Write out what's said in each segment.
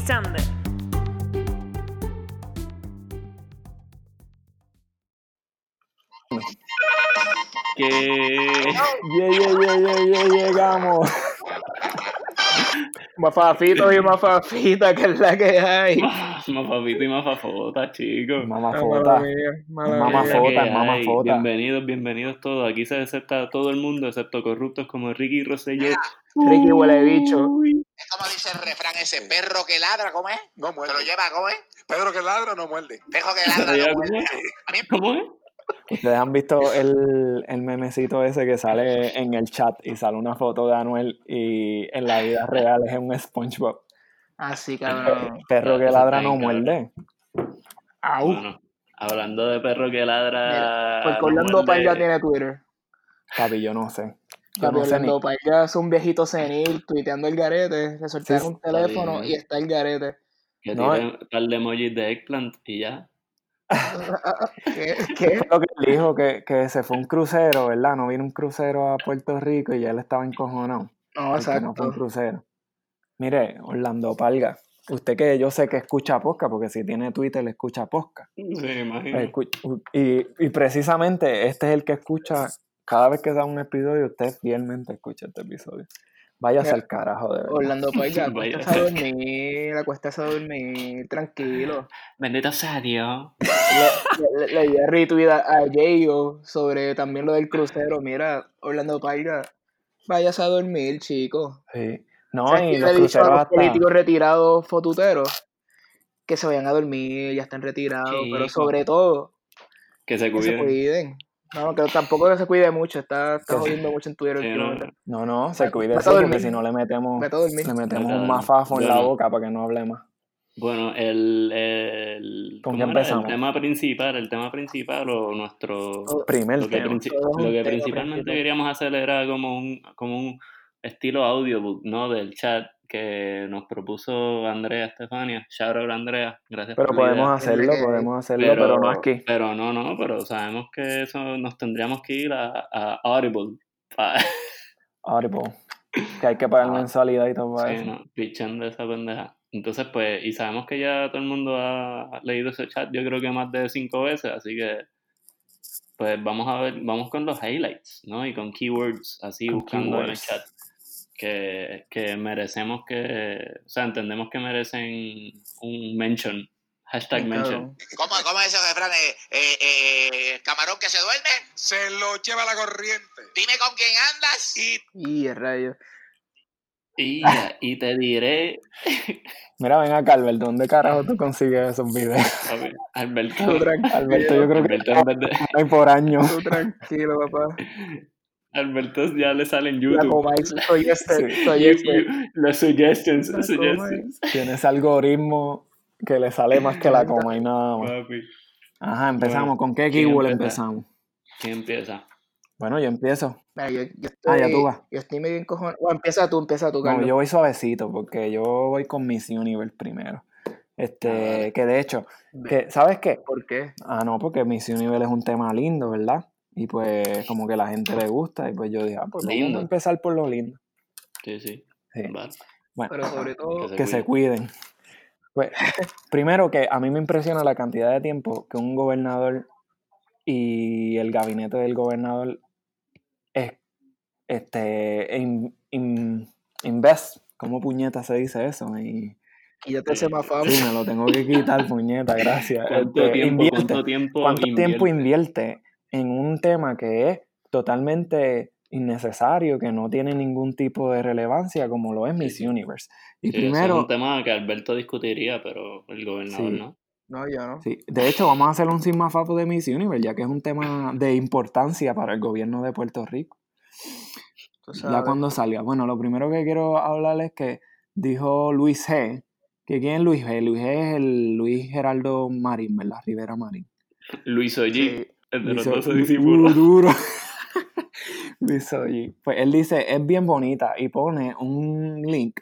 Lisander. Que. Yeah, yeah, yeah, yeah, yeah, llegamos. Mafafito y mafafita, que es la que hay. Mafafito y mafafota, chicos. Mamá Ah, fota. mala mía, mala Mamá mía. La que fota, mamá hay. fota. Bienvenidos, bienvenidos todos. Aquí se acepta a todo el mundo, excepto corruptos como Ricky Rosselló. Ricky huele bicho. Es como dice el refrán ese, perro que ladra, ¿cómo es? No ¿Se muerde. lo lleva, cómo es? Pedro que ladra no muerde. Perro que ¿Se ladra, no cómo muerde. ¿Cómo es? Ustedes han visto el, el memecito ese que sale en el chat y sale una foto de Anuel y en la vida real es un SpongeBob. Así, cabrón. Perro que ladra no muerde. Au. Bueno, hablando de perro que ladra. Porque no Orlando muerde, Paiga tiene Twitter. Papi, yo no sé. Papi, Orlando Paiga es un viejito senil tuiteando el garete. Le soltaron Sí, un teléfono bien. y está el garete. Que No, tiene un par de emojis de eggplant y ya. ¿Qué? ¿Qué? Lo que él dijo que, que se fue un crucero, ¿verdad? No vino un crucero a Puerto Rico y ya él estaba encojonado. No, porque no fue un exacto. crucero. Mire, Orlando Palga, usted que yo sé que escucha posca, porque si tiene Twitter le escucha posca. Sí, imagino. Y, y precisamente este es el que escucha, cada vez que da un episodio, usted fielmente escucha este episodio. Váyase al carajo, de verdad. Orlando Paiga, Vaya. acuéstase a dormir, acuéstase a dormir, tranquilo. Bendito sea Dios. Le, le, le di a retweet a, a Jayo sobre también lo del crucero. Mira, Orlando Paiga, váyase a dormir, chico. Sí. No, ¿Sabes y qué los dicho a cruceros los hasta... políticos retirados fotuteros? Que se vayan a dormir, ya están retirados, pero sobre todo, Que se que se cuiden. No, que tampoco que se cuide mucho, está, está jodiendo mucho en Twitter Sí, no. No, no, se cuide a porque si no le metemos, le metemos un mafafo en la boca para que no hable más. Bueno, el, el, ¿Con ¿cómo qué empezamos? el tema principal, el tema principal o nuestro Todo- Primer lo que, tema. lo que principalmente principal. queríamos hacer era como un como un estilo audiobook, ¿no? Del chat que nos propuso Andrea Estefania. Shout out Andrea, gracias Pero por la idea. podemos hacerlo, podemos hacerlo, pero, no aquí. Pero no, no, pero sabemos que eso nos tendríamos que ir a, a Audible. Audible. Que hay que pagar Ah. mensualidad y todo para Sí, eso. no, pichando esa pendeja. Entonces, pues, y sabemos que ya todo el mundo ha leído ese chat, yo creo que más de cinco veces, así que, pues, vamos a ver, vamos con los highlights, ¿no? Y con keywords, así, Con buscando en el chat, que, que merecemos que, o sea, entendemos que merecen un mention, hashtag mention. ¿Cómo, cómo es ese refrán? Eh, eh, eh, camarón que se duerme, Se lo lleva la corriente. dime con quién andas. Y Y el rayo. Y, y te diré, Mira, ven acá, Alberto, ¿dónde carajo tú consigues esos videos? ver, Alberto, Alberto, yo creo que Alberto en vez de- hay por año. tú tranquilo, papá. Alberto ya le sale en La YouTube. comáis, soy este, soy You- este. Los suggestions, La suggestions. Tiene ese algoritmo que le sale más que la coma y nada más. Papi, Ajá, empezamos. Bueno, ¿Con qué ¿quién keyword empezamos? ¿quién empieza? Bueno, yo empiezo. Mira, yo, yo Ah, ya estoy, tú vas. yo estoy medio encojonado. Bueno, empieza tú, empieza tú, No, Carlos. yo voy suavecito porque yo voy con Miss Universe primero. Este, Ah, que de hecho, que, ¿sabes qué? ¿Por qué? Ah, no, porque Miss Universe es un tema lindo, ¿verdad? Y pues como que la gente le gusta y pues yo dije, ah, pues vamos a empezar por lo lindo. Sí, sí. Sí. Vale. Bueno, Pero sobre todo, se que se cuide. cuiden. Pues, primero que a mí me impresiona la cantidad de tiempo que un gobernador y el gabinete del gobernador es, este, in- in- invest, ¿cómo puñeta se dice eso? Y, quítate ese más fama. sí, me lo tengo que quitar, puñeta, gracias. ¿Cuánto Este, tiempo, invierte. cuánto tiempo ¿Cuánto tiempo invierte? En un tema que es totalmente innecesario, que no tiene ningún tipo de relevancia como lo es Miss sí. Universe? Y Sí, ese es primero, un tema que Alberto discutiría, pero el gobernador Sí. no. No, yo no. Sí, de hecho, vamos a hacer un sigmafapo de Miss Universe, ya que es un tema de importancia para el gobierno de Puerto Rico. Ya cuando salga. Bueno, lo primero que quiero hablar es que dijo Luis G. que ¿Quién es Luis G? Luis G es el Luis Geraldo Marín, ¿verdad? Rivera Marín. Luis Ollí, Sí. El de los Luis O- 12 du- discípulos. duro. Luis Ollí. Pues él dice, es bien bonita y pone un link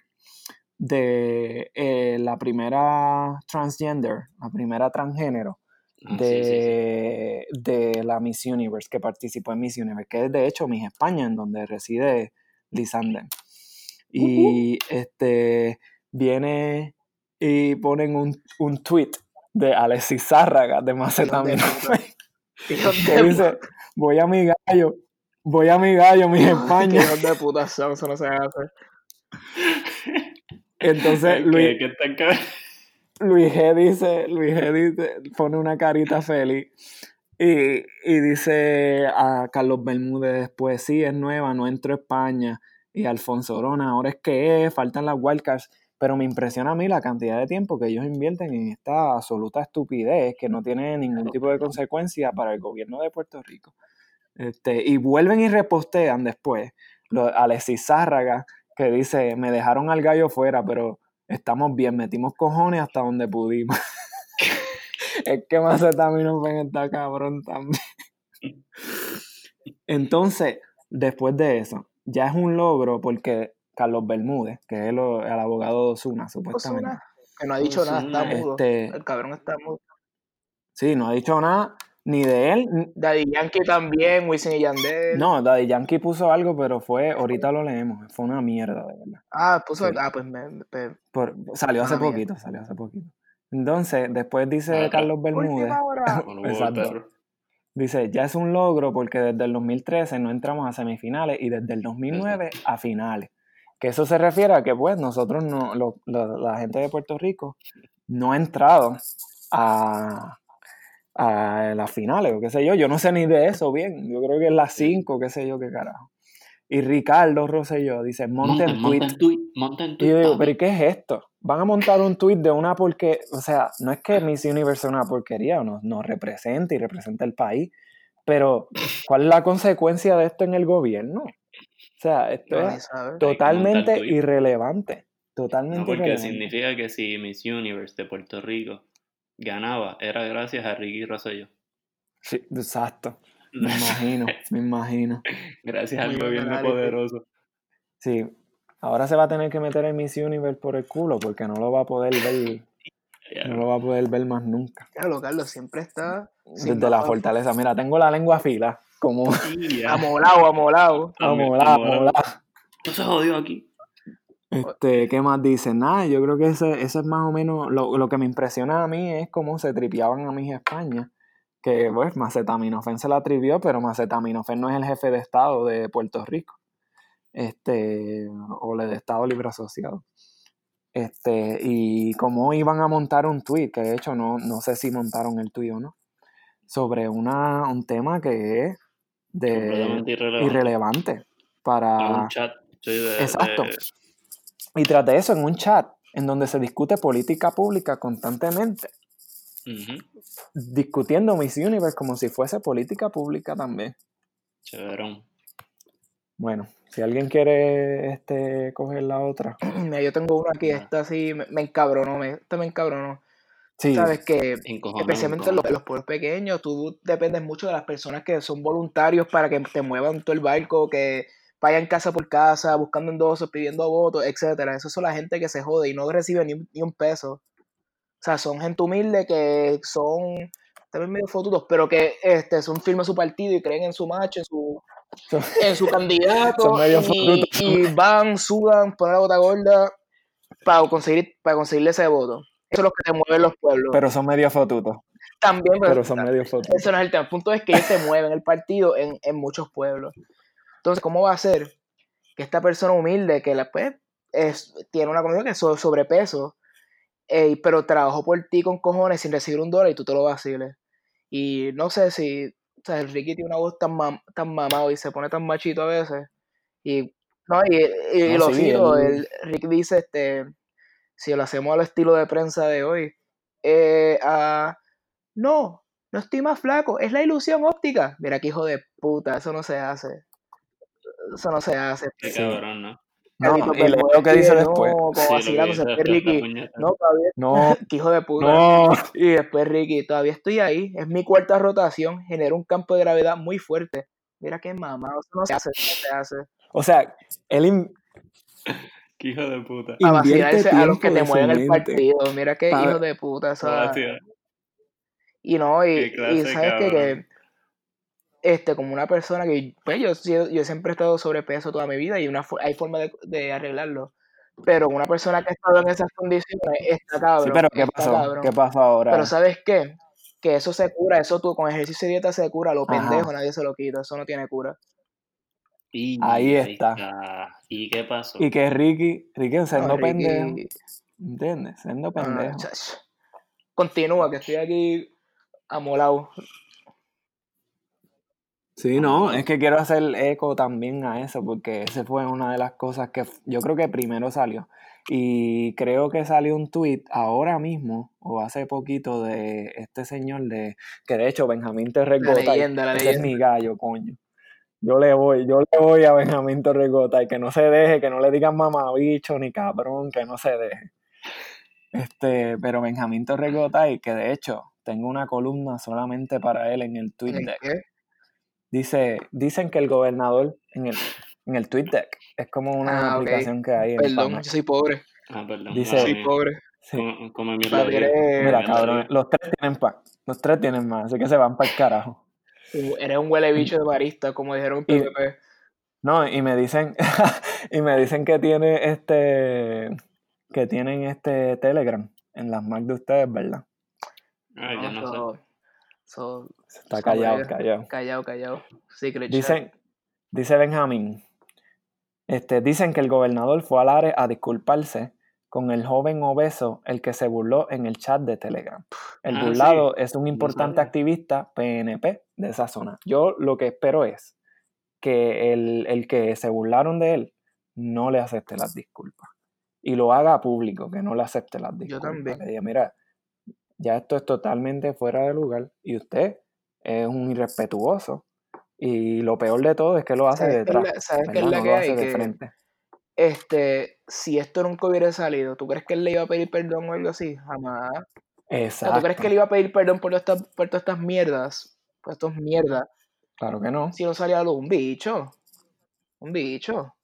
de eh, la primera transgender, la primera transgénero Ah, sí, sí, sí. de, de la Miss Universe, que participó en Miss Universe, que es de hecho Miss España, en donde reside Lisander. Y este viene y ponen un, un tweet de Alexis Zárraga de Macetaminofen Que dice, voy a mi gallo, voy a mi gallo, mi. España. Hijos de puta son, eso no se hace. Entonces ¿Qué, Luis, qué Luis G dice, Luis G dice, pone una carita feliz y, y dice a Carlos Bermúdez después, sí, es nueva, no entro a España. Y Alfonso Orona, ahora es que es, faltan las wildcards. Pero me impresiona a mí la cantidad de tiempo que ellos invierten en esta absoluta estupidez que no tiene ningún tipo de consecuencia para el gobierno de Puerto Rico. Este, y vuelven y repostean después lo, Alexis Zárraga, que dice, me dejaron al gallo fuera, pero estamos bien, metimos cojones hasta donde pudimos. es que Macetaminofen está cabrón también. Entonces, después de eso, ya es un logro porque Carlos Bermúdez, que es el, el abogado de Osuna, supuestamente. Que no ha dicho nada, está mudo. Este- El cabrón está mudo. Sí, no ha dicho nada ni de él. Daddy Yankee también, Wisin y Yandel. No, Daddy Yankee puso algo, pero fue, ahorita lo leemos, fue una mierda, de verdad. Ah, puso. Sí. Ah, pues me. me- Por- salió hace poquito, salió hace poquito. Entonces, después dice. Carlos Bermúdez, Exacto. Dice, ya es un logro porque desde el 2013 no entramos a semifinales y desde el 2009 a finales. Que eso se refiere a que, pues, nosotros, no, lo- lo- la gente de Puerto Rico, no ha entrado a, a las finales o qué sé yo. Yo no sé ni de eso bien. Yo creo que es las 5, qué sé yo, qué carajo. Y Ricardo Rosselló dice, monten tweet. monten tweet, Y yo digo, pero ¿y qué es esto? Van a montar un tweet de una porque, o sea, no es que Miss Universe sea una porquería, nos, nos representa y representa el país, pero ¿cuál es la consecuencia de esto en el gobierno? O sea, esto es totalmente irrelevante. Totalmente No, porque irrelevante. significa que si Miss Universe de Puerto Rico ganaba, era gracias a Ricky Rosselló. Sí, exacto. Me imagino, me imagino. Gracias al Muy gobierno poderoso. Sí. Ahora se va a tener que meter el Miss Universe por el culo porque no lo va a poder ver, no lo va a poder ver más nunca. Claro, Carlos siempre está. Desde la fortaleza. Mira, tengo la lengua fila, como sí. Amolado, amolado. amolada, amolada. Esto se jodió aquí. Este, ¿qué más dicen? Nada, yo creo que eso, eso es más o menos lo, lo que me impresiona a mí es cómo se tripeaban a mí España. Que, pues, Macetaminofen se la trivió, pero Macetaminofen no es el jefe de Estado de Puerto Rico. Este, o el de Estado Libre Asociado. Este, y cómo iban a montar un tweet, que de hecho no, no sé si montaron el tweet o no, sobre una, un tema que es de Completamente irrelevante. para un chat. sí, de- Exacto. de- y tras de eso en un chat en donde se discute política pública constantemente, discutiendo Miss Universe como si fuese política pública también. Chéverón. Bueno, si alguien quiere este coger la otra. Mira, yo tengo uno aquí, Ah. esta sí me, me encabronó, me, esta me encabronó. Sí, Sabes que especialmente en los, los pueblos pequeños, tú dependes mucho de las personas que son voluntarios para que te muevan todo el barco, que vayan casa por casa, buscando endosos, pidiendo votos, etcétera. Eso son la gente que se jode y no recibe ni, un- ni un peso. O sea, son gente humilde que son también medio fotutos, pero que este, son firmes su partido y creen en su macho, en su, Son- en su candidato Son medio y, fotutos. y van, sudan, ponen la bota gorda para conseguir para conseguirle ese voto. Eso es lo que te mueven los pueblos. pero son medio fotutos. También, pero, Pero son medio fotutos. eso no es el tema. El punto es que ellos te mueven el partido en, en muchos pueblos. Entonces, ¿cómo va a ser que esta persona humilde, que la, pues, es, tiene una condición que es so- sobrepeso, eh, pero trabajó por ti con cojones sin recibir un dólar y tú te lo vaciles? Y no sé si, o sea, el Ricky tiene una voz tan, mam- tan mamado y se pone tan machito a veces. Y, no, y, y No, lo sí, él- el Rick dice, este, si lo hacemos al estilo de prensa de hoy, eh, ah, no, no estoy más flaco, es la ilusión óptica. Mira qué hijo de puta, eso no se hace. Eso no se hace. Qué Sí. cabrón, ¿no? Y lo que dice no, después. como Sí, lo que dice después Ricky, puñeta. no, todavía, No, qué hijo de puta. no. Y después Ricky, todavía estoy ahí, es mi cuarta rotación, genera un campo de gravedad muy fuerte. Mira qué mamá, eso no se hace, eso no se hace. O sea, él in- Qué hijo de puta. Invierte vacilarse a los que te mueven el partido. Mira qué Pa- hijo de puta. esa- Gracias. Y no, y, sabes que, este, como una persona que, pues yo, sí- yo siempre he estado sobrepeso toda mi vida y una, hay forma de, de arreglarlo. Pero una persona que ha estado en esas condiciones está cabrón. Sí, pero ¿qué pasó? cabrón. ¿Qué pasó ahora? Pero ¿sabes qué? Que eso se cura, eso tú con ejercicio y dieta se cura, lo Ajá. pendejo, nadie se lo quita, eso no tiene cura. Y Ahí está. ¿Y qué pasó? Y que Ricky, Ricky siendo No, pendejo, ¿entiendes? Siendo Ah, pendejo. Continúa, que estoy aquí amolado. Sí, no, es que quiero hacer eco también a eso, porque ese fue una de las cosas que yo creo que primero salió. Y creo que salió un tweet ahora mismo, o hace poquito, de este señor de, que de hecho Benjamín Terregota, leyenda, la ese es leyenda. mi gallo, coño. Yo le voy, yo le voy a Benjamín Torregota y que no se deje, que no le digan mamabicho ni cabrón, que no se deje. Este, pero Benjamín Torregota y que de hecho tengo una columna solamente para él en el tweet ¿En deck. qué? Dice, dicen que el gobernador en el, en el TweetDeck es como una Ah, aplicación que hay en Perdón, yo soy pobre. Ah, perdón. Dice- Soy pobre. Sí. Papi, de- eres- Mira, cabrón, los tres tienen pan. Los tres tienen más, así que se van para el carajo. Eres un huele bicho de barista, como dijeron en Y- PvP. No, y me dicen, y me dicen que tiene este, que tienen este Telegram en las Mac de ustedes, ¿verdad? Ay, yo no sé. so- Está so- callado, callado. Callado, callado. Secret chat. Dicen, dice Benjamín, este, dicen que el gobernador fue al área a disculparse con el joven obeso, el que se burló en el chat de Telegram. El Ah, burlado es un importante activista PNP de esa zona. Yo lo que espero es que el, el que se burlaron de él no le acepte las disculpas. Y lo haga público, que no le acepte las disculpas. también. Que diga, mira, ya esto es totalmente fuera de lugar y usted es un irrespetuoso. Y lo peor de todo es que lo hace ¿Sabes qué es detrás. sabes qué es la que lo hay? hace de Que- frente. Este, si esto nunca hubiera salido, ¿tú crees que él le iba a pedir perdón o algo así? Jamás. O sea, Exacto. ¿tú crees que él iba a pedir perdón por, por todas estas mierdas? Por estas mierdas. Claro que no. Si no salía algo, un bicho. Un bicho.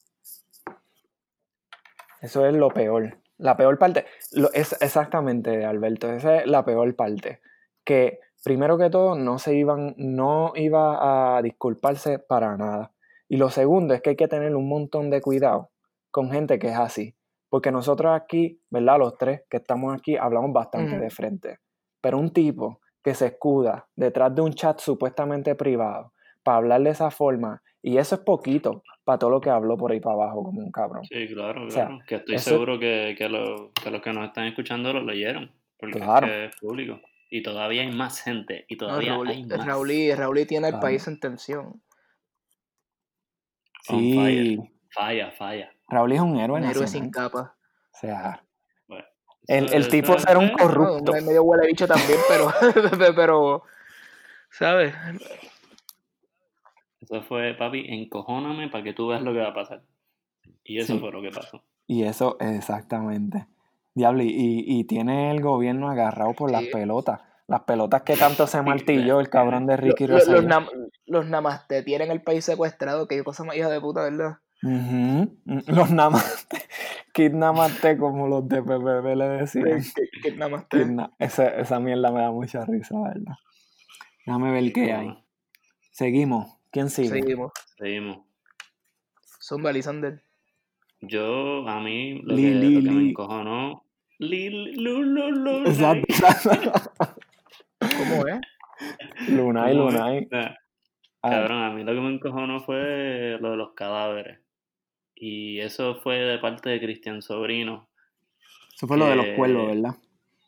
Eso es lo peor. La peor parte, lo, es exactamente, Alberto, esa es la peor parte. Que primero que todo no se iban, no iba a disculparse para nada. Y lo segundo es que hay que tener un montón de cuidado con gente que es así. Porque nosotros aquí, ¿verdad? Los tres que estamos aquí hablamos bastante de frente. Pero un tipo que se escuda detrás de un chat supuestamente privado para hablar de esa forma, y eso es poquito para todo lo que habló por ahí para abajo como un cabrón. Sí, claro, O sea, claro. que estoy eso- seguro que, que, lo- que los que nos están escuchando lo leyeron. Porque Claro. es, que es público. Y todavía hay más gente. Y No, todavía Raúl, hay más. Raulí, Raulí tiene el Claro. país en tensión. On Sí, fire. Falla, falla. Raúl es un héroe Un héroe sin capa. O sea, Bueno, el, el tipo es- será un No, corrupto. un medio huele bicho también, pero, pero, ¿sabes? Eso fue, papi, encojóname para que tú veas lo que va a pasar. Y eso Sí. fue lo que pasó. Y eso, exactamente. Diablo, y, y- tiene el gobierno agarrado por las pelotas. Las pelotas que tanto se martilló el cabrón de Ricky Lo- lo- Rosselló. los, nam- los namaste tienen el país secuestrado, que cosa más hija de puta, ¿verdad? Ujú. Los namaste. Kidnamaste como los de PPP le decían. Que, que namaste. Esa, esa mierda me da mucha risa, ¿verdad? Déjame ver qué hay. Seguimos. ¿Quién sigue? Seguimos. Seguimos. Zumba, Lisander. Yo, a mí, lo, Li, que, li, lo que me li. encojonó. Li, lu, lu, lu, Exacto. ¿Cómo es? Lunay. Lunay. Ah, Cabrón, a mí lo que me encojonó fue lo de los cadáveres. Y eso fue de parte de Cristian Sobrino. Eso fue lo de los que- cuervos, ¿verdad?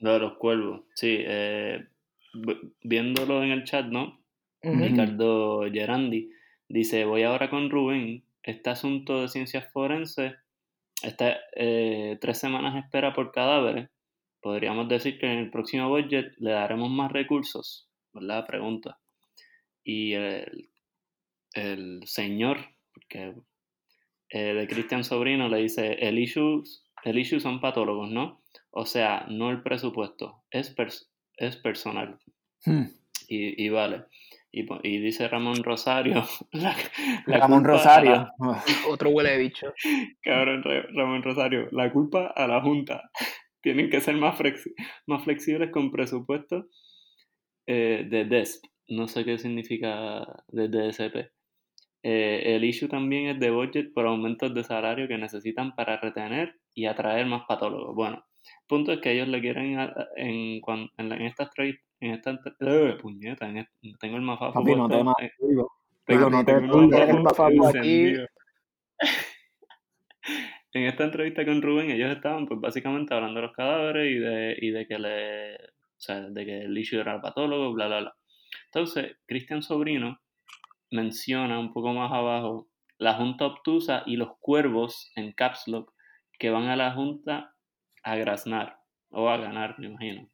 Lo de los cuervos, sí. eh, viéndolo en el chat, ¿no? Ricardo Gerandi dice, voy ahora con Rubén, este asunto de ciencias forenses, está eh, tres semanas espera por cadáveres, podríamos decir que en el próximo budget le daremos más recursos, ¿verdad? Pregunta. Y el, el señor, porque eh, de Cristian Sobrino le dice, el issue, el issue son patólogos, ¿no? O sea, no el presupuesto, es, pers- es personal. Hmm. Y, y vale. Y, dice Ramón Rosario. la- la Ramón culpa a Rosario. la- Uf. Otro huele de bicho. cabrón, Ra- Ramón Rosario. La culpa a la Junta. Tienen que ser más, flexi- más flexibles con presupuesto eh, de DESP. No sé qué significa de DSP. Eh, el issue también es de budget por aumentos de salario que necesitan para retener y atraer más patólogos. Bueno, el punto es que ellos le quieren a- en, en, la- en estas trade, en esta ¡Eh, puñeta, en tengo el mafafo Papi, no te puesto, mates, digo. tengo- Digo, no te tengo el mates. el mafafo mafafo aquí. encendido. En esta entrevista con Rubén, ellos estaban pues básicamente hablando de los cadáveres y de, y de que le, o sea, de que el issue era el patólogo, bla, bla, bla. Entonces, Cristian Sobrino menciona un poco más abajo la Junta Obtusa y los cuervos en Caps Lock que van a la Junta a graznar o a ganar, me imagino.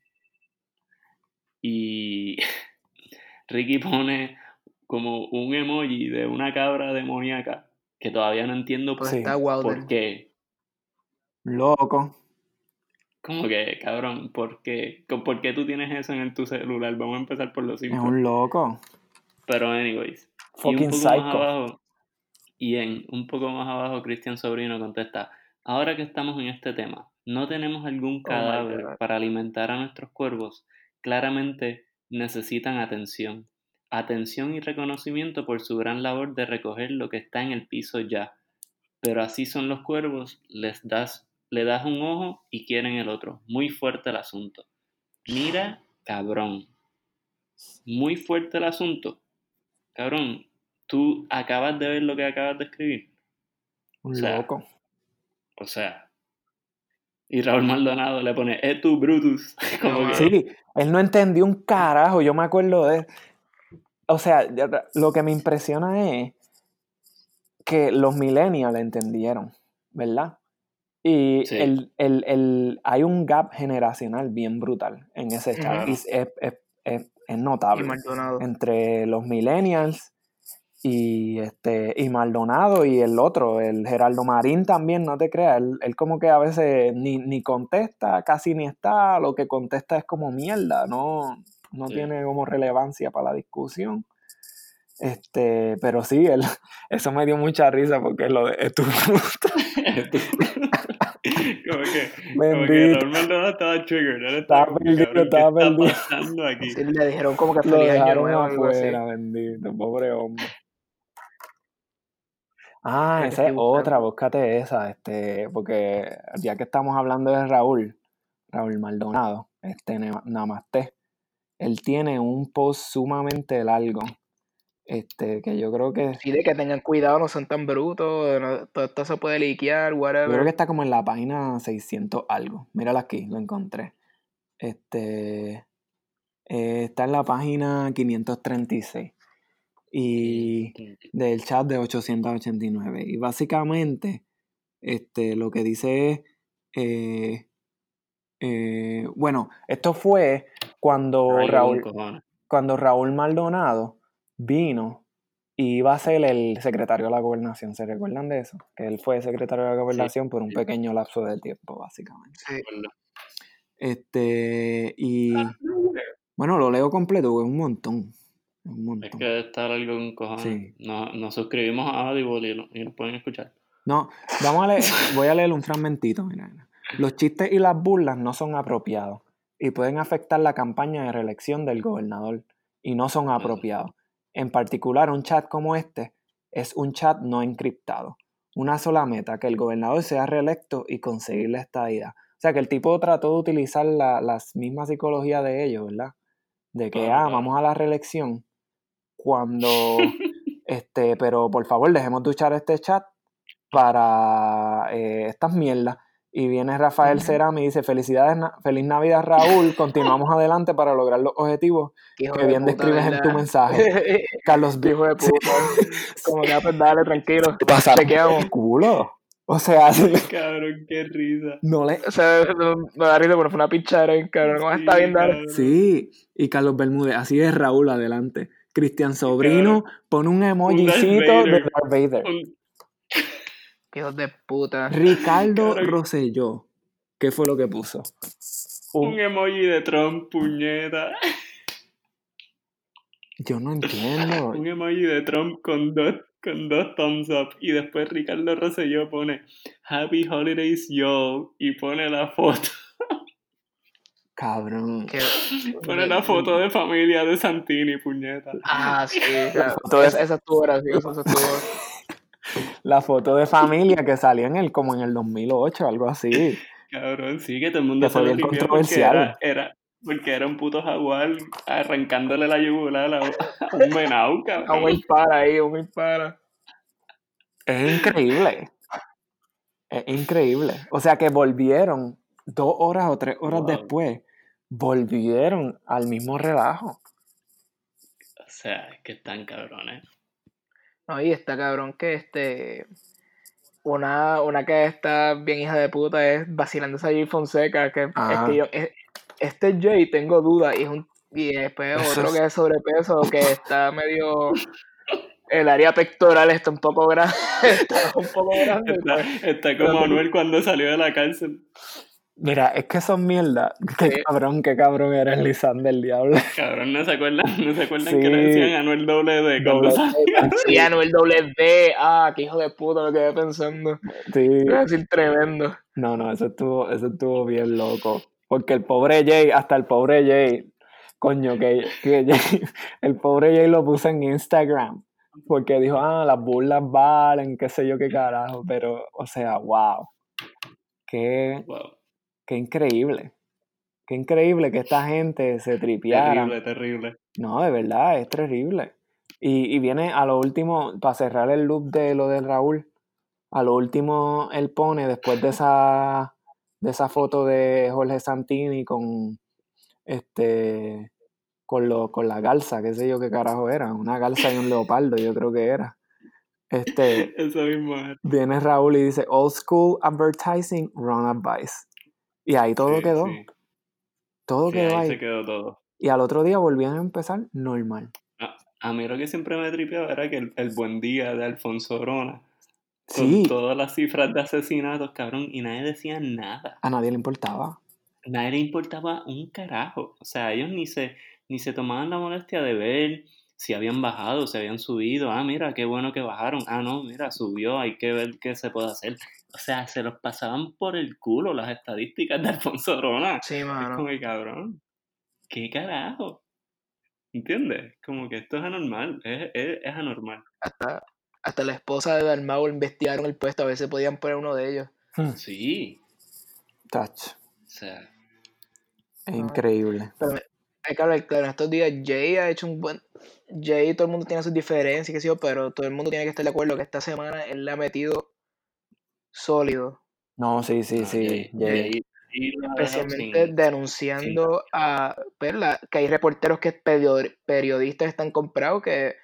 Y Ricky pone como un emoji de una cabra demoníaca que todavía no entiendo Sí. por qué. Loco. Como que, cabrón, ¿por qué? ¿Con- ¿Por qué tú tienes eso en el- tu celular? Vamos a empezar por lo Es simple. un loco. Pero, anyways. Y Fucking más psycho. abajo, y en un poco más abajo, Cristian Sobrino contesta: Ahora que estamos en este tema, ¿no tenemos algún my cadáver para alimentar a nuestros cuervos? Claramente necesitan atención. Atención y reconocimiento por su gran labor de recoger lo que está en el piso ya. Pero así son los cuervos, les das, le das un ojo y quieren el otro. Muy fuerte el asunto. Mira, cabrón. Muy fuerte el asunto. Cabrón, tú acabas de ver lo que acabas de escribir. Un O sea, loco. O sea. Y Raúl Maldonado le pone, eh tú, Brutus. Como que, Sí, él no entendió un carajo, yo me acuerdo de... O sea, lo que me impresiona es que los millennials entendieron, ¿verdad? Y Sí. el, el- el- hay un gap generacional bien brutal en ese chat. Claro. Y es, es- es- es notable. Entre los millennials y este y Maldonado y el otro, el Geraldo Marín también, no te creas, él, él como que a veces ni, ni contesta, casi ni está, lo que contesta es como mierda, no, no Sí. tiene como relevancia para la discusión. Este, pero sí, él, eso me dio mucha risa porque lo de tu como que, como que. Raúl Maldonado estaba triggered. Él Estaba perdido, cabrón, estaba ¿qué está perdido. pasando aquí? Sí, le dijeron como que lo feliz año nuevo, algo así. bendito, pobre hombre. Ah, esa es otra, búscate esa, este, porque ya que estamos hablando de Raúl, Raúl Maldonado, este Namaste, él tiene un post sumamente largo, este, que yo creo que, Sí, de que tengan cuidado, no son tan brutos, no- todo esto se puede liquear, yo whatever. creo que está como en la página 600 algo, mírala aquí, lo encontré, este, eh, está en la página 536 y del chat de 889. Y básicamente, este, lo que dice es, eh, eh, bueno, esto fue cuando Raúl, cuando Raúl Maldonado vino y iba a ser el secretario de la gobernación. ¿Se recuerdan de eso? Que él fue secretario de la gobernación por un sí. pequeño lapso de tiempo, básicamente. Sí. Este, y bueno, lo leo completo, es un montón. es Un Es montón. que está largo con cojones. Sí. Nos, nos suscribimos a Audible y, lo- y nos pueden escuchar. No, vamos a leer, voy a leer un fragmentito. Mira, mira. Los chistes y las burlas no son apropiados y pueden afectar la campaña de reelección del gobernador y no son apropiados. En particular, un chat como este es un chat no encriptado. Una sola meta, que el gobernador sea reelecto y conseguir la estadía. O sea que el tipo trató de utilizar la, las mismas psicología de ellos, ¿verdad? De que, ah, vamos a la reelección. Cuando, este, pero por favor, dejemos de usar este chat para eh, estas mierdas. Y viene Rafael. Cerami y dice, felicidades, Na- feliz Navidad Raúl, continuamos adelante para lograr los objetivos que bien describes en tu mensaje. Carlos B. Hijo de Sí. puta. Como que, ah, pues dale, tranquilo. ¿Qué pasa? Te quedamos. Culo. O sea, sí, Cabrón, qué risa. no le... O sea, no- me da risa, pero fue una pichara, cabrón. ¿Cómo está bien, cabrón. Sí, y Carlos Bermúdez, así es Raúl, adelante. Cristian Sobrino pone un emojicito de Vader. Darth Vader. Un- Hijos de puta. Ricardo. Rosselló, ¿qué fue lo que puso? Un emoji de Trump, puñeta. Yo no entiendo. Un emoji de Trump con dos, con dos thumbs up. Y después Ricardo Rosselló pone Happy Holidays, yo. Y pone la foto. Cabrón. Pone la foto de familia de Santini, puñeta. Ah, sí. foto de- esa, esa estuvo graciosa, esa estuvo... La foto de familia que salió en el, como en el 2008, algo así. Cabrón, sí, que todo el mundo Que fue bien tripió porque controversial. era, era, porque era un puto jaguar arrancándole la yugular a, a un menau, A un cabrón. impara ahí, un impara. Es increíble. Es increíble. O sea que volvieron dos horas o tres horas Wow. después. Volvieron al mismo relajo. O sea, es que están cabrones. No, y está cabrón que este. Una, una que está bien hija de puta es vacilándose a Jay Fonseca. Que es Ajá. que yo. es- este Jay, tengo dudas. Y, es un, y después otro que es sobrepeso, que está medio. El área pectoral está un poco grande. Está un poco grande. Está, pues. está como Pero- Anuel cuando salió de la cárcel. Mira, es que son mierda. Qué Sí. cabrón, qué cabrón eres Lisandro del diablo. Cabrón, ¿no se acuerdan? ¿No se acuerdan Sí. que le decían Anuel doble D cuando? Sí, Anuel doble D. Ah, qué hijo de puta, me quedé pensando. Sí. A decir tremendo. No, no, eso estuvo, eso estuvo bien loco. Porque el pobre Jay, hasta el pobre Jay, coño, que, que Jay- el pobre Jay lo puso en Instagram. Porque dijo, ah, las burlas valen, qué sé yo qué carajo. Pero, o sea, wow. Qué, Wow, qué increíble. Qué increíble que esta gente se tripiara. terrible, terrible. No, de verdad, es terrible. Y, y viene a lo último, para cerrar el loop de lo de Raúl, a lo último él pone, después de esa, de esa foto de Jorge Santini con este con lo, con la garza, qué sé yo qué carajo era, una garza y un leopardo, yo creo que era. Este, Eso mismo viene Raúl y dice Old School Advertising Run Advice. Y ahí todo Sí, quedó, sí. todo Sí, quedó ahí se quedó todo. Y al otro día volvían a empezar normal. A mí lo que siempre me tripeaba era que el, el buen día de Alfonso Brona, con todas las cifras de asesinatos, cabrón, y nadie decía nada. a nadie le importaba. Nadie le importaba un carajo. O sea, ellos ni se, ni se tomaban la molestia de ver si habían bajado, si habían subido. Ah, mira, qué bueno que bajaron. Ah, no, mira, subió, hay que ver qué se puede hacer. O sea, se los pasaban por el culo las estadísticas de Alfonso Brona. Sí, Es mano. como que cabrón. ¿Qué carajo? ¿Entiendes? Como que esto es anormal. Es, es, es anormal. Hasta, hasta la esposa de Dalmau investigaron el puesto a ver si podían poner uno de ellos. Sí. Touch. O sea, Es increíble. Pero me- hay que hablar claro, en estos días Jay ha hecho un buen... Jay, todo el mundo tiene sus diferencias, qué sé yo, pero todo el mundo tiene que estar de acuerdo que esta semana él le ha metido sólido. No, sí, sí, sí. Jay- Especialmente denunciando a pues, la- que hay reporteros que perio- periodistas están comprados que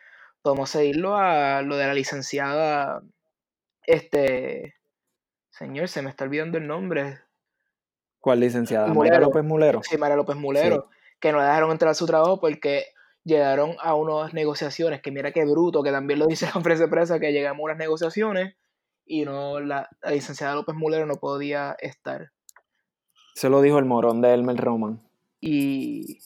podemos seguirlo a lo de la licenciada este señor se me está olvidando el nombre ¿Cuál licenciada? Mulero. López Mulero. sí, María López Mulero que no dejaron entrar a su trabajo porque llegaron a unas negociaciones que mira qué bruto que también lo dice la conferencia de prensa que llegamos a unas negociaciones y no la, la licenciada López Mulero no podía estar Se lo dijo el morón de Elmer Roman. y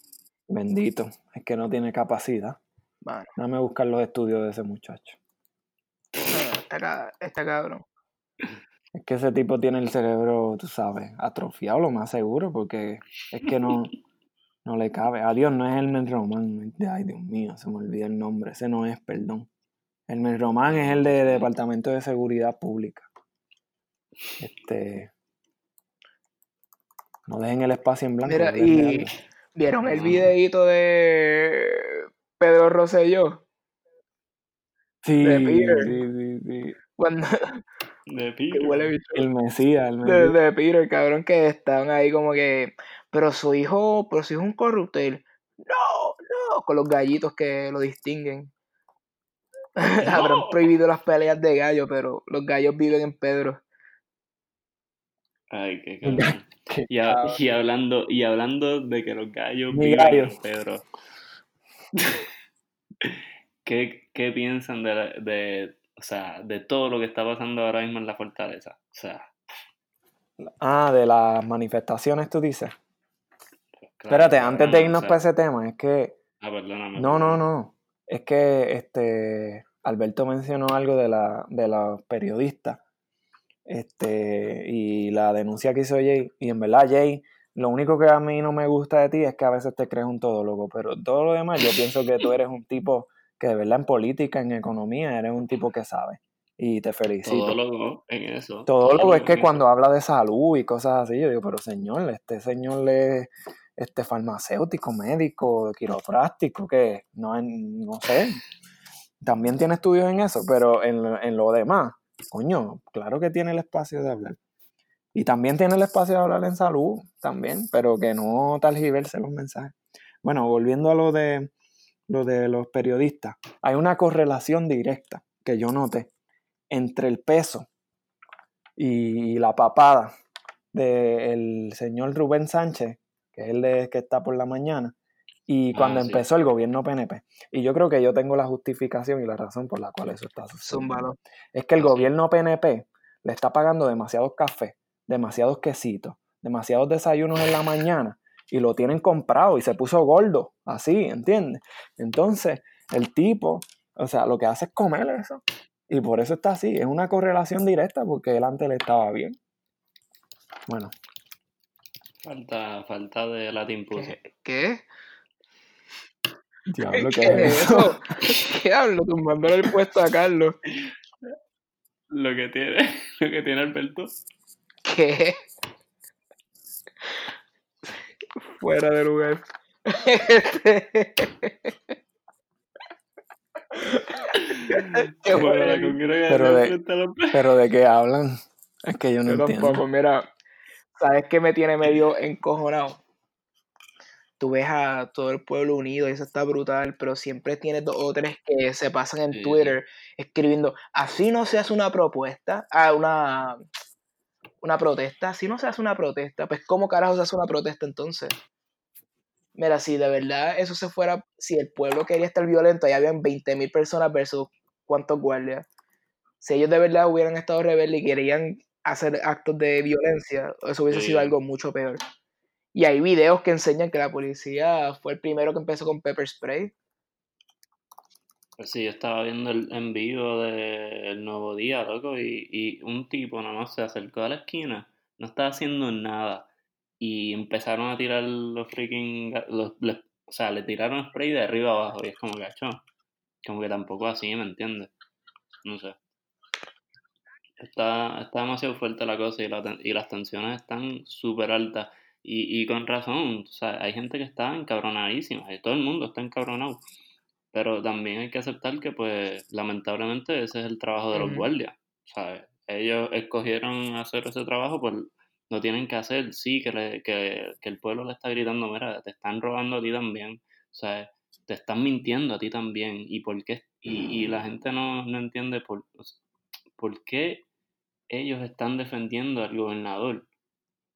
Bendito. Es que no tiene capacidad. bueno, Dame buscar los estudios de ese muchacho. está, está cabrón Es que ese tipo tiene el cerebro, tú sabes, atrofiado, lo más seguro, porque es que no, no le cabe. Adiós, no es Elmer Román. Ay, Dios mío, se me olvida el nombre. Ese no es, perdón. Elmer Román es el de Departamento de Seguridad Pública. Este. No dejen el espacio en blanco. Mira, de y vieron el videíto de Pedro Rosselló Sí, de Peter. sí, sí, sí. cuando De Peter. huele bicho. El Mesías, el de, Mesías. de Peter, cabrón, que estaban ahí como que, pero su hijo, pero su hijo es un corrupto. Y él, no, no, con los gallitos que lo distinguen. Habrán prohibido las peleas de gallo, pero los gallos viven en Pedro. Ay, qué cabrón. Y, a- cabrón. y hablando, y hablando de que los gallos Mi viven gallo. en Pedro. ¿Qué, qué piensan de, la- de, o sea, de todo lo que está pasando ahora mismo en la fortaleza? O sea, Ah, de las manifestaciones, tú dices. Claro, Espérate, antes de o irnos sea- para ese tema, es que. Ah, perdóname. No, no, no. Es que este Alberto mencionó algo de la de los periodistas. Este, y la denuncia que hizo Jay. Y en verdad, Jay, Lo único que a mí no me gusta de ti es que a veces te crees un todólogo, pero todo lo demás yo pienso que tú eres un tipo que de verdad en política, en economía, eres un tipo que sabe. Y te felicito. Todólogo en eso. Todólogo es que eso. cuando habla de salud y cosas así, yo digo, pero señor, este señor es este farmacéutico, médico, quiropráctico, que no, no sé. También tiene estudios en eso, pero en, en lo demás, coño, claro que tiene el espacio de hablar. Y también tiene el espacio de hablar en salud, también, pero que no talgiverse los mensajes. Bueno, volviendo a lo de, lo de los periodistas, hay una correlación directa que yo noté entre el peso y la papada del señor Rubén Sánchez, que es el de- que está por la mañana, y Ah, cuando sí. empezó el gobierno PNP. Y yo creo que yo tengo la justificación y la razón por la cual eso está sucediendo. Es que el Ah, gobierno PNP le está pagando demasiados cafés, demasiados quesitos, demasiados desayunos en la mañana y lo tienen comprado y se puso gordo, así, ¿entiendes? Entonces, el tipo, o sea, lo que hace es comer eso. Y por eso está así, es una correlación directa porque él antes le estaba bien. Bueno, Falta, falta de Latin Pussy. ¿Qué? ¿Qué? diablo, ¿Qué ¿qué es es eso? ¿Qué hablo? Tumbándole el puesto a Carlos. Lo que tiene, lo que tiene Alberto. ¿Qué? Fuera de lugar. Qué Bueno, la bueno. congregación Pero de- Pero de qué hablan, es que yo no Yo entiendo. tampoco, mira, ¿sabes qué me tiene medio encojonado? Tú ves a todo el pueblo unido y eso está brutal, pero siempre tienes dos o tres que se pasan en Sí. Twitter escribiendo, así no se hace una propuesta, ah, una, una protesta, así no se hace una protesta, pues ¿cómo carajo se hace una protesta entonces? Mira, si de verdad eso se fuera, si el pueblo quería estar violento, ahí habían 20.000 personas versus cuántos guardias. Si ellos de verdad hubieran estado rebeldes y querían hacer actos de violencia, eso hubiese sido algo mucho peor. Y hay videos que enseñan que la policía fue el primero que empezó con pepper spray. Pues sí, yo estaba viendo el en vivo del Nuevo Día, loco, y, y un tipo nada más se acercó a la esquina, no estaba haciendo nada, y empezaron a tirar los freaking, los, o sea, le tiraron spray de arriba abajo, y es como "Acho, como que tampoco así, ¿me entiendes? No sé. Está, está demasiado fuerte la cosa y, la ten- y las tensiones están súper altas. Y, y con razón, o sea, hay gente que está encabronadísima, y todo el mundo está encabronado. Pero también hay que aceptar que, pues, lamentablemente ese es el trabajo de los guardias. ¿sabes? Ellos escogieron hacer ese trabajo, pues lo tienen que hacer. Sí, que, le- que, que el pueblo le está gritando, mira, te están robando a ti también. ¿sabes? Te están mintiendo a ti también. ¿Y por qué? Y, y la gente no, no entiende por, por qué ellos están defendiendo al gobernador.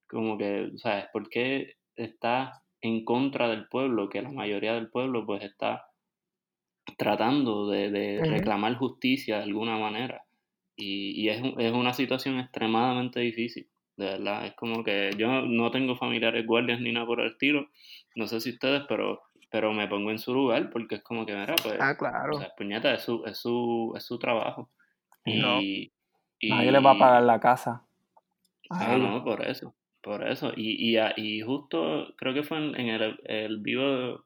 Como que, ¿sabes? ¿Por qué está en contra del pueblo? Que la mayoría del pueblo, pues, está tratando de, reclamar justicia de alguna manera. Y, y es, es una situación extremadamente difícil, de verdad. Es como que yo no tengo familiares guardias ni nada por el estilo, no sé si ustedes, pero, pero me pongo en su lugar porque es como que, mira, pues, Ah, o claro. sea, puñeta, es su, es su, es su trabajo. No. Y, y- Nadie les va a pagar la casa. Ah, no, por eso, por eso. Y, y, y justo creo que fue en, en el, el vivo,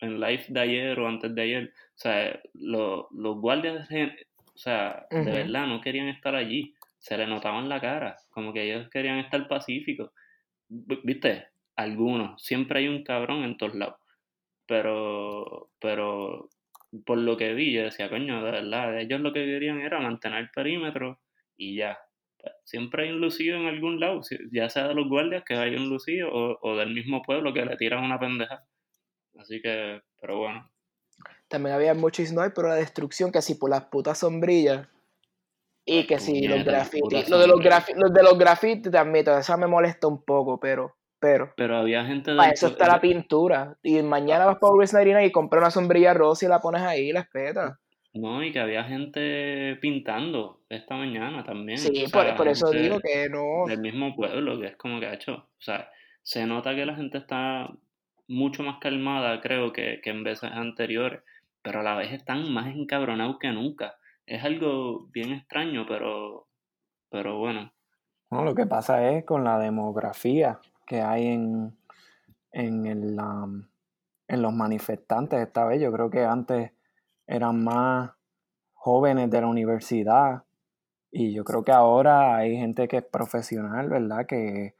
en live de ayer o antes de ayer, o sea, lo- los guardias, o sea, de verdad no querían estar allí, se le notaban la cara, como que ellos querían estar pacíficos. ¿Viste? Algunos, siempre hay un cabrón en todos lados, pero, pero por lo que vi, yo decía, coño, de verdad, ellos lo que querían era mantener el perímetro y ya. Siempre hay un lucido en algún lado, ya sea de los guardias que hay un lucido o, o del mismo pueblo que le tiran una pendeja. Así que, pero bueno. También había mucho diciendo, ay, pero la destrucción, que si por las putas sombrillas. Y que si los grafitis. Lo de los, los de los grafitis también, esa me molesta un poco, pero. Pero. Pero había gente Para eso está la pintura. Y mañana vas para 99 y compras una sombrilla rosa y la pones ahí y la espetas. No, y que había gente pintando esta mañana también. Sí, sea, por, por eso gente digo que no. del mismo pueblo, que es como que ha hecho. O sea, se nota que la gente está mucho más calmada, creo, que, que en veces anteriores, pero a la vez están más encabronados que nunca. Es algo bien extraño, pero, pero bueno. No, lo que pasa es con la demografía que hay en, en, el, um, en los manifestantes esta vez. Yo creo que antes eran más jóvenes de la universidad y yo creo que ahora hay gente que es profesional, ¿verdad? Que,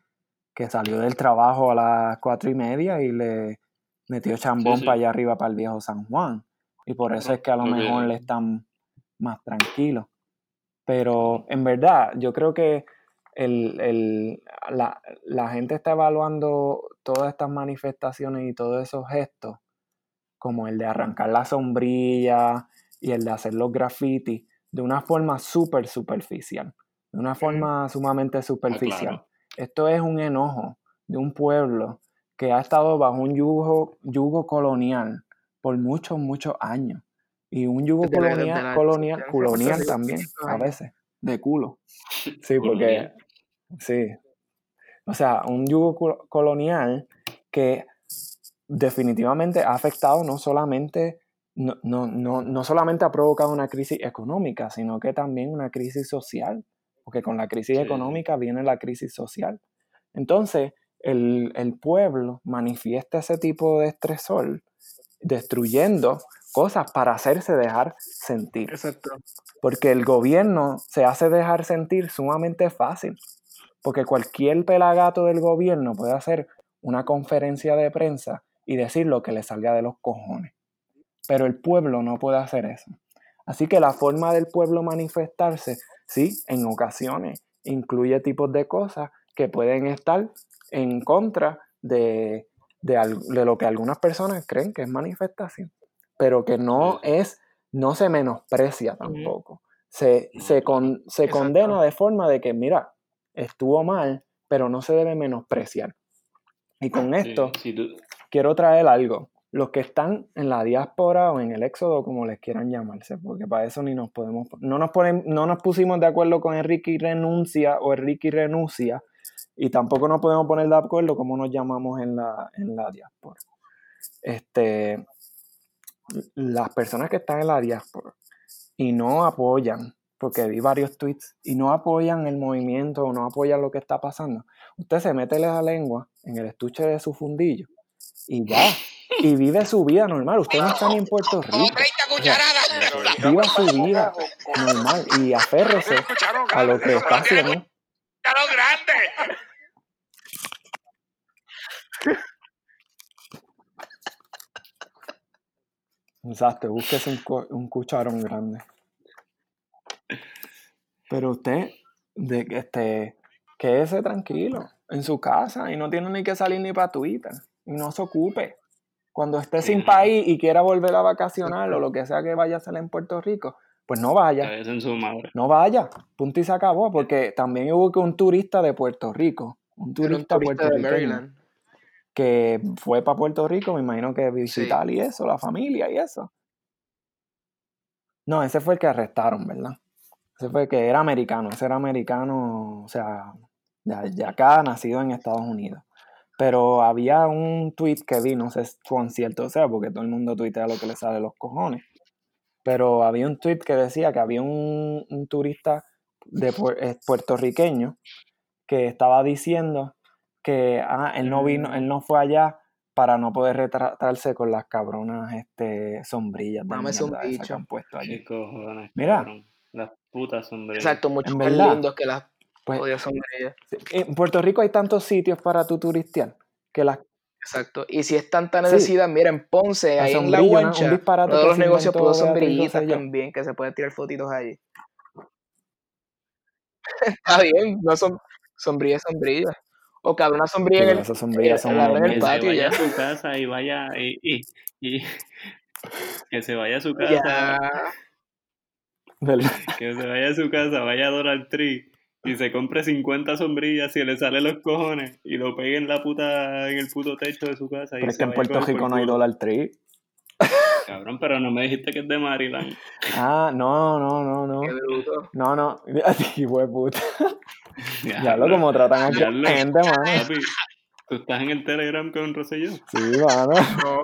que salió del trabajo a las cuatro y media y le metió chambón sí. para allá arriba para el viejo San Juan. Y por eso es que a lo mejor le están más tranquilos. Pero en verdad, yo creo que el, el- la, la gente está evaluando todas estas manifestaciones y todos esos gestos, como el de arrancar la sombrilla y el de hacer los grafitis, de una forma súper superficial, de una forma sumamente superficial. claro. Esto es un enojo de un pueblo que ha estado bajo un yugo, yugo colonial por muchos, muchos años. Y un yugo la- colonial, la colonial, colonial también, a veces, de culo. Sí, porque, sí. O sea, un yugo col- colonial que definitivamente ha afectado no solamente, no, no, no, no solamente ha provocado una crisis económica, sino que también una crisis social, porque con la crisis Sí. económica viene la crisis social. Entonces, el, el pueblo manifiesta ese tipo de estresor destruyendo cosas para hacerse dejar sentir. Exacto. Porque el gobierno se hace dejar sentir sumamente fácil. Porque cualquier pelagato del gobierno puede hacer una conferencia de prensa y decir lo que le salga de los cojones. Pero el pueblo no puede hacer eso. Así que la forma del pueblo manifestarse, sí, en ocasiones incluye tipos de cosas que pueden estar en contra de, de, lo que algunas personas creen que es manifestación, pero que no es, no se menosprecia tampoco. Se, se, con- se condena de forma de que, mira, estuvo mal, pero no se debe menospreciar. Y con Sí, esto tú- quiero traer algo. Los que están en la diáspora o en el éxodo, como les quieran llamarse, porque para eso ni nos podemos, no nos ponen, no nos pusimos de acuerdo con Enrique y renuncia o Enrique y renuncia, y tampoco nos podemos poner de acuerdo como nos llamamos en la, en la diáspora. Este, las personas que están en la diáspora y no apoyan, porque vi varios tweets, y no apoyan el movimiento o no apoyan lo que está pasando, usted se mete la lengua en el estuche de su fundillo y ya, y vive su vida normal. Usted no está ni en Puerto Rico. Como 30 cucharadas. Pero la Viva su vida normal y aférrese a lo que está haciendo. ¡Ya lo grande! Exacto, búsquese un, un cucharón grande. Pero usted, de, este, quédese tranquilo en su casa y no tiene ni que salir ni para Twitter. Y no se ocupe. Cuando esté sin país y quiera volver a vacacionar o lo que sea que vaya a hacer en Puerto Rico, pues no vaya. cállese en su madre. No vaya. Punto y se acabó. Porque también hubo que un turista de Puerto Rico. Un Era un turista, turista de puertorriqueño Maryland. que fue para Puerto Rico, me imagino que visitar y eso, la familia y eso. No, ese fue el que arrestaron, ¿verdad? Ese fue el que era americano, ese era americano, o sea, de acá, nacido en Estados Unidos. Pero había un tweet que vi, no sé cuán cierto sea, porque todo el mundo tuitea lo que le sale de los cojones. Pero había un tweet que decía que había un, un turista de eh, puertorriqueño que estaba diciendo que ah, él no vino, él no fue allá para no poder retratarse con las cabronas este, sombrillas que bicho. han puesto allí. ¿Qué cojones, Mira. cabrón? Las putas sombreras. Exacto, mucho más lindos que las Pues, sombrillas. en Puerto Rico hay tantos sitios para tu turistear que las Exacto. Y si es tanta Sí. necesidad, mira, en Ponce, ahí en la sombrilla, guancha, que los negocios Beatriz sombrillitas también, que se pueden tirar fotitos allí. Está bien, no son sombrillas, sombrillas. O cada una sombrilla Sí, en pero el, esas sombrillas son abren en el que se vaya ya. a su casa y vaya y, y, y- que se vaya a su casa que se vaya a su casa vaya a Donald Tree y se compre 50 sombrillas y le sale los cojones y lo pegue en la puta en el puto techo de su casa y Pero es se que en Puerto Rico no hay. Dollar Tree. cabrón pero no me dijiste que es de Maryland Ah, no, no, no, no. Qué bruto. No, no. Hijo de puta. Ya Diablo, lo como tratan aquí a gente, mano. papi tú estás en el Telegram con Rosselló Sí, mano. No,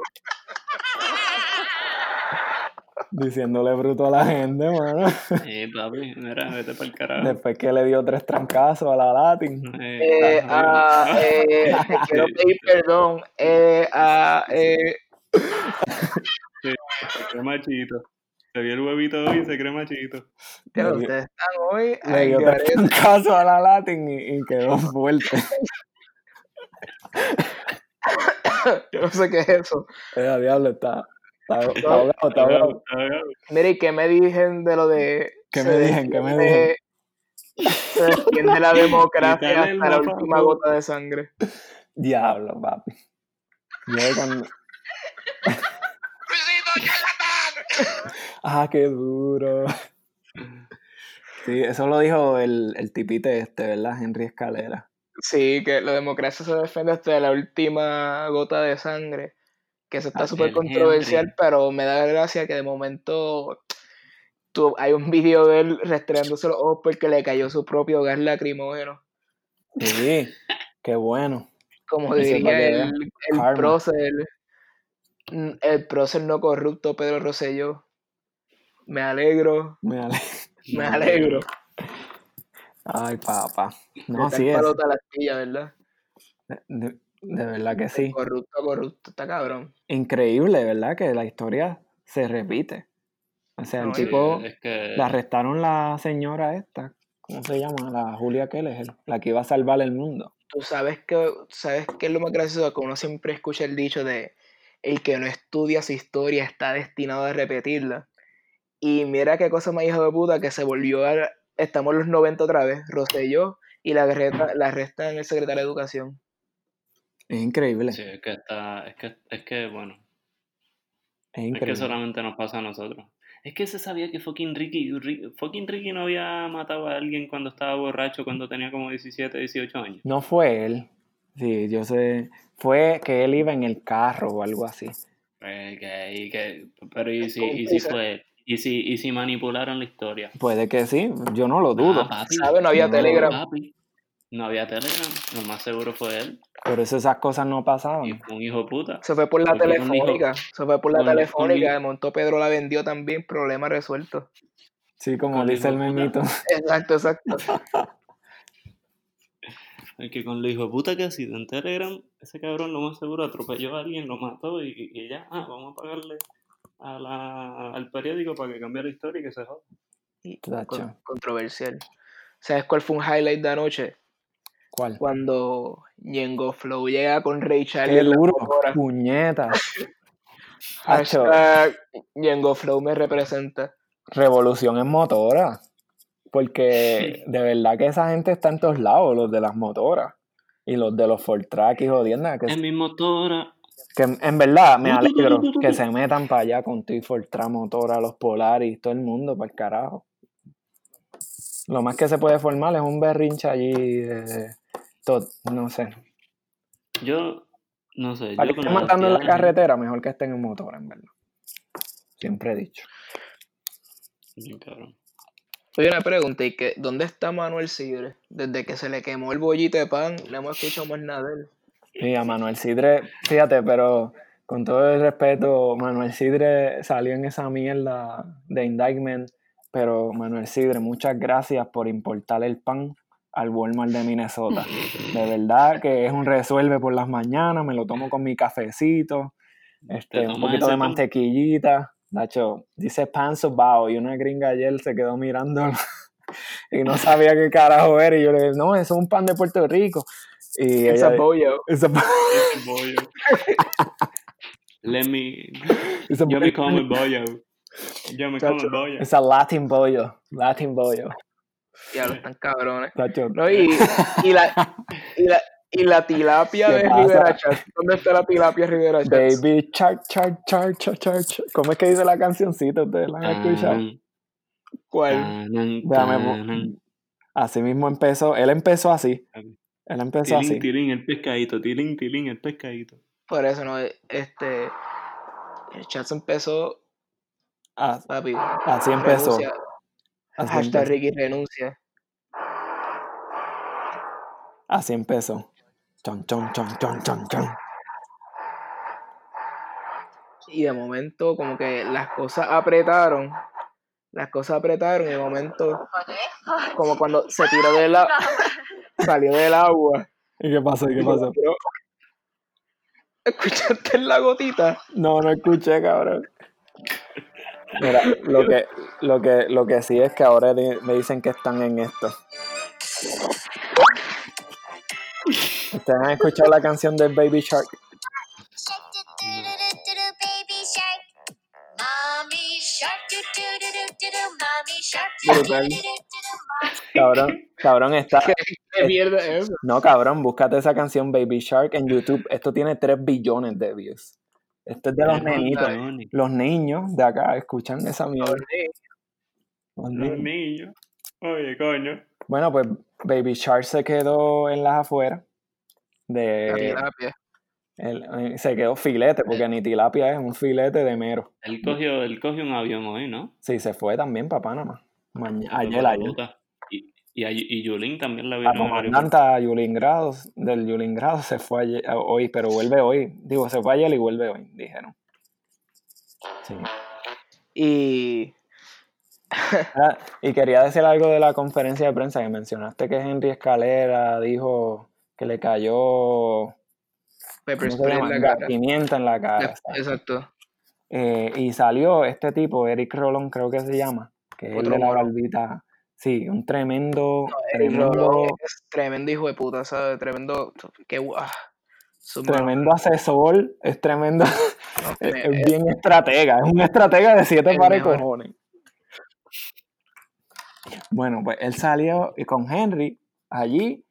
Diciéndole bruto a la gente, mano. Eh, papi, mira, vete para el carajo. Después que le dio tres trancazos a la Latin. Eh, ah, eh, te quiero pedir perdón. Eh, ah, eh, Se cree machito. Se vio el huevito hoy y se cree machito. dio- ustedes están hoy Le dio tres trancazos a la Latin y, y quedó fuerte. Yo no sé qué es eso. Eh, diablo, está ahogado, está ahogado. Mire, ¿y qué me dicen de lo de. ¿Qué se me dicen? ¿Qué me defiende- Se defiende la democracia hasta la última gota de sangre. Diablo, papi. Yo cuando... ¡Luisito, charlatán! Ah, qué duro. Sí, eso lo dijo el, el tipite este, ¿verdad? Henry Escalera. Sí, que la democracia se defiende hasta la última gota de sangre. Que eso está súper controversial, Henry. pero me da gracia que de momento tú, hay un video de él restregándose los ojos porque le cayó su propio gas lacrimógeno. Sí, qué bueno. Como diría el, el Karma. prócer, mm, el prócer no corrupto Pedro Rosselló. Me alegro, Me ale- me alegro. Ay, papá. No, Está sí el es. la astilla, ¿verdad? De, de verdad que sí. Corrupto, corrupto, está cabrón. Increíble, ¿verdad? Que la historia se repite. O sea, el No, tipo... es que La arrestaron la señora esta. ¿Cómo se llama? La Julia Keller, la que iba a salvar el mundo. Tú sabes que, sabes que es lo más gracioso que uno siempre escucha el dicho de el que no estudia su historia está destinado a repetirla. Y mira qué cosa más hijo de puta que se volvió a... Estamos en los 90 otra vez, Rosselló, y la, arresta- la arrestan el secretario de Educación. Es increíble. sí, es que está, es que, es que bueno, Es es que increíble. solamente nos pasa a nosotros. Es que se sabía que fucking Ricky, Ri- fucking Ricky no había matado a alguien cuando estaba borracho, cuando tenía como 17, 18 años. No fue él. Sí, yo sé. Fue que él iba en el carro o algo así. Eh, que, y que, pero y si, y si fue, y si, y si manipularon la historia. Puede que sí, yo no lo dudo. Ah, papi. ¿Sabe? No había No, Telegram. Papi. No había Telegram. Lo más seguro fue él. Por eso esas cosas no Y pasaban. fue un hijo puta. Se fue por la Porque con hijo- telefónica. Se fue por la telefónica. De momento Pedro la vendió también. Problema resuelto. Sí, como Con dice el memito. Exacto, exacto. Es que con lo hijo puta que ha sido en Telegram, ese cabrón lo más seguro atropelló a alguien, lo mató y, y ya, ah, vamos a pagarle a la, al periódico para que cambie la historia y que se joda. Y con- controversial. ¿Sabes cuál fue un highlight de anoche? ¿Cuál? Cuando Ñengo Flow llega con Ray Charlie. Qué duro. Hashtag Ñengo Flow me representa. revolución en motora. Porque de verdad que esa gente está en todos lados, los de las motoras. Y los de los Fortrack y jodiendas. Que, En mi motora. que en verdad me alegro que se metan para allá con tu Fortrack, motora, los Polaris, todo el mundo, para el carajo. Lo más que se puede formar es un berrinche allí de todo, no sé. Yo, no sé, Para yo que estén matando en la carretera, mejor que estén en motora, en verdad. Siempre he dicho. Bien, cabrón. Oye, una pregunta, ¿y que, dónde está Manuel Sidre? Desde que se le quemó el bollito de pan, no hemos escuchado más nada de él. Sí, a Manuel Sidre, fíjate, pero con todo el respeto, Manuel Sidre salió en esa mierda de indictment, pero Manuel Sidre, muchas gracias por importar el pan al Walmart de Minnesota. De verdad que es un resuelve por las mañanas, me lo tomo con mi cafecito, este, Te un poquito de mantequillita. Nacho, dice pan sobao y una gringa ayer se quedó mirando y no sabía qué carajo era y yo le dije, no, eso es un pan de Puerto Rico. Y. "Ese pan- Ese bollo. Let me. Yo me como el bollo. Yo me como el bollo. Es a Latin bollo. Latin bollo. Ya lo están cabrones. No, y, y la, y, la, y la tilapia ¿Qué de pasa? Rivera Chat. ¿Dónde está la tilapia de Rivera Chat? Baby char, char, char, char, char, char. ¿Cómo es que dice la cancioncita? ¿Ustedes la han escuchado? ¿Cuál? Déjame Así mismo empezó. Él empezó así. Él empezó así. tilín, el pescadito. Tilín, tilín, el pescadito. Por eso, ¿no? Este. El chat empezó, Ah, papi. Así empezó. Hashtag. Ricky renuncia. Así empezó. Chon, chon, chon, chon, chon, chon. y de momento como que las cosas apretaron, las cosas apretaron y de momento como cuando se tiró de la, salió del agua. ¿Y qué pasó? ¿Y qué pasó? ¿Escuchaste la gotita? No, no escuché, cabrón. Mira, lo que, lo que, lo que sí es que ahora me dicen que están en esto. ¿Ustedes han escuchado la canción de Baby Shark? Cabrón, cabrón, está. No, cabrón, búscate esa canción Baby Shark en YouTube. Esto tiene 3 billones de views. Esto es de los nenitos. Los niños de acá escuchan esa mierda. Los niños. Oye, coño. Bueno, pues Baby Shark se quedó en las afueras. De, tilapia. él- eh, se quedó filete, porque ni tilapia es un filete de mero. Él cogió, él cogió un avión hoy, ¿no? Sí, se fue también para Panamá. Maña- Se fue ayer, ayer. Y, y, a- y Yulín también la La vieron aeropuerto. comandante a Yulingrado, del Yulingrado se fue ayer- a- hoy, pero vuelve hoy. Digo, se fue ayer y vuelve hoy, dijeron. Sí. Y Ah, Y quería decir algo de la conferencia de prensa que mencionaste que Henry Escalera dijo que le cayó pepper ¿cómo se spray en la cara. pimienta en la cara. Exacto. Eh, y salió este tipo, Eric Rolón creo que se llama, que es el Otro de la barbita. Sí, un tremendo, tremendo, Rolón es tremendo hijo de puta, ¿sabes? Tremendo. Su mano. tremendo asesor, es tremendo, es, bien estratega, es un estratega de siete pares de mejor. cojones. Bueno, pues él salió y con Henry allí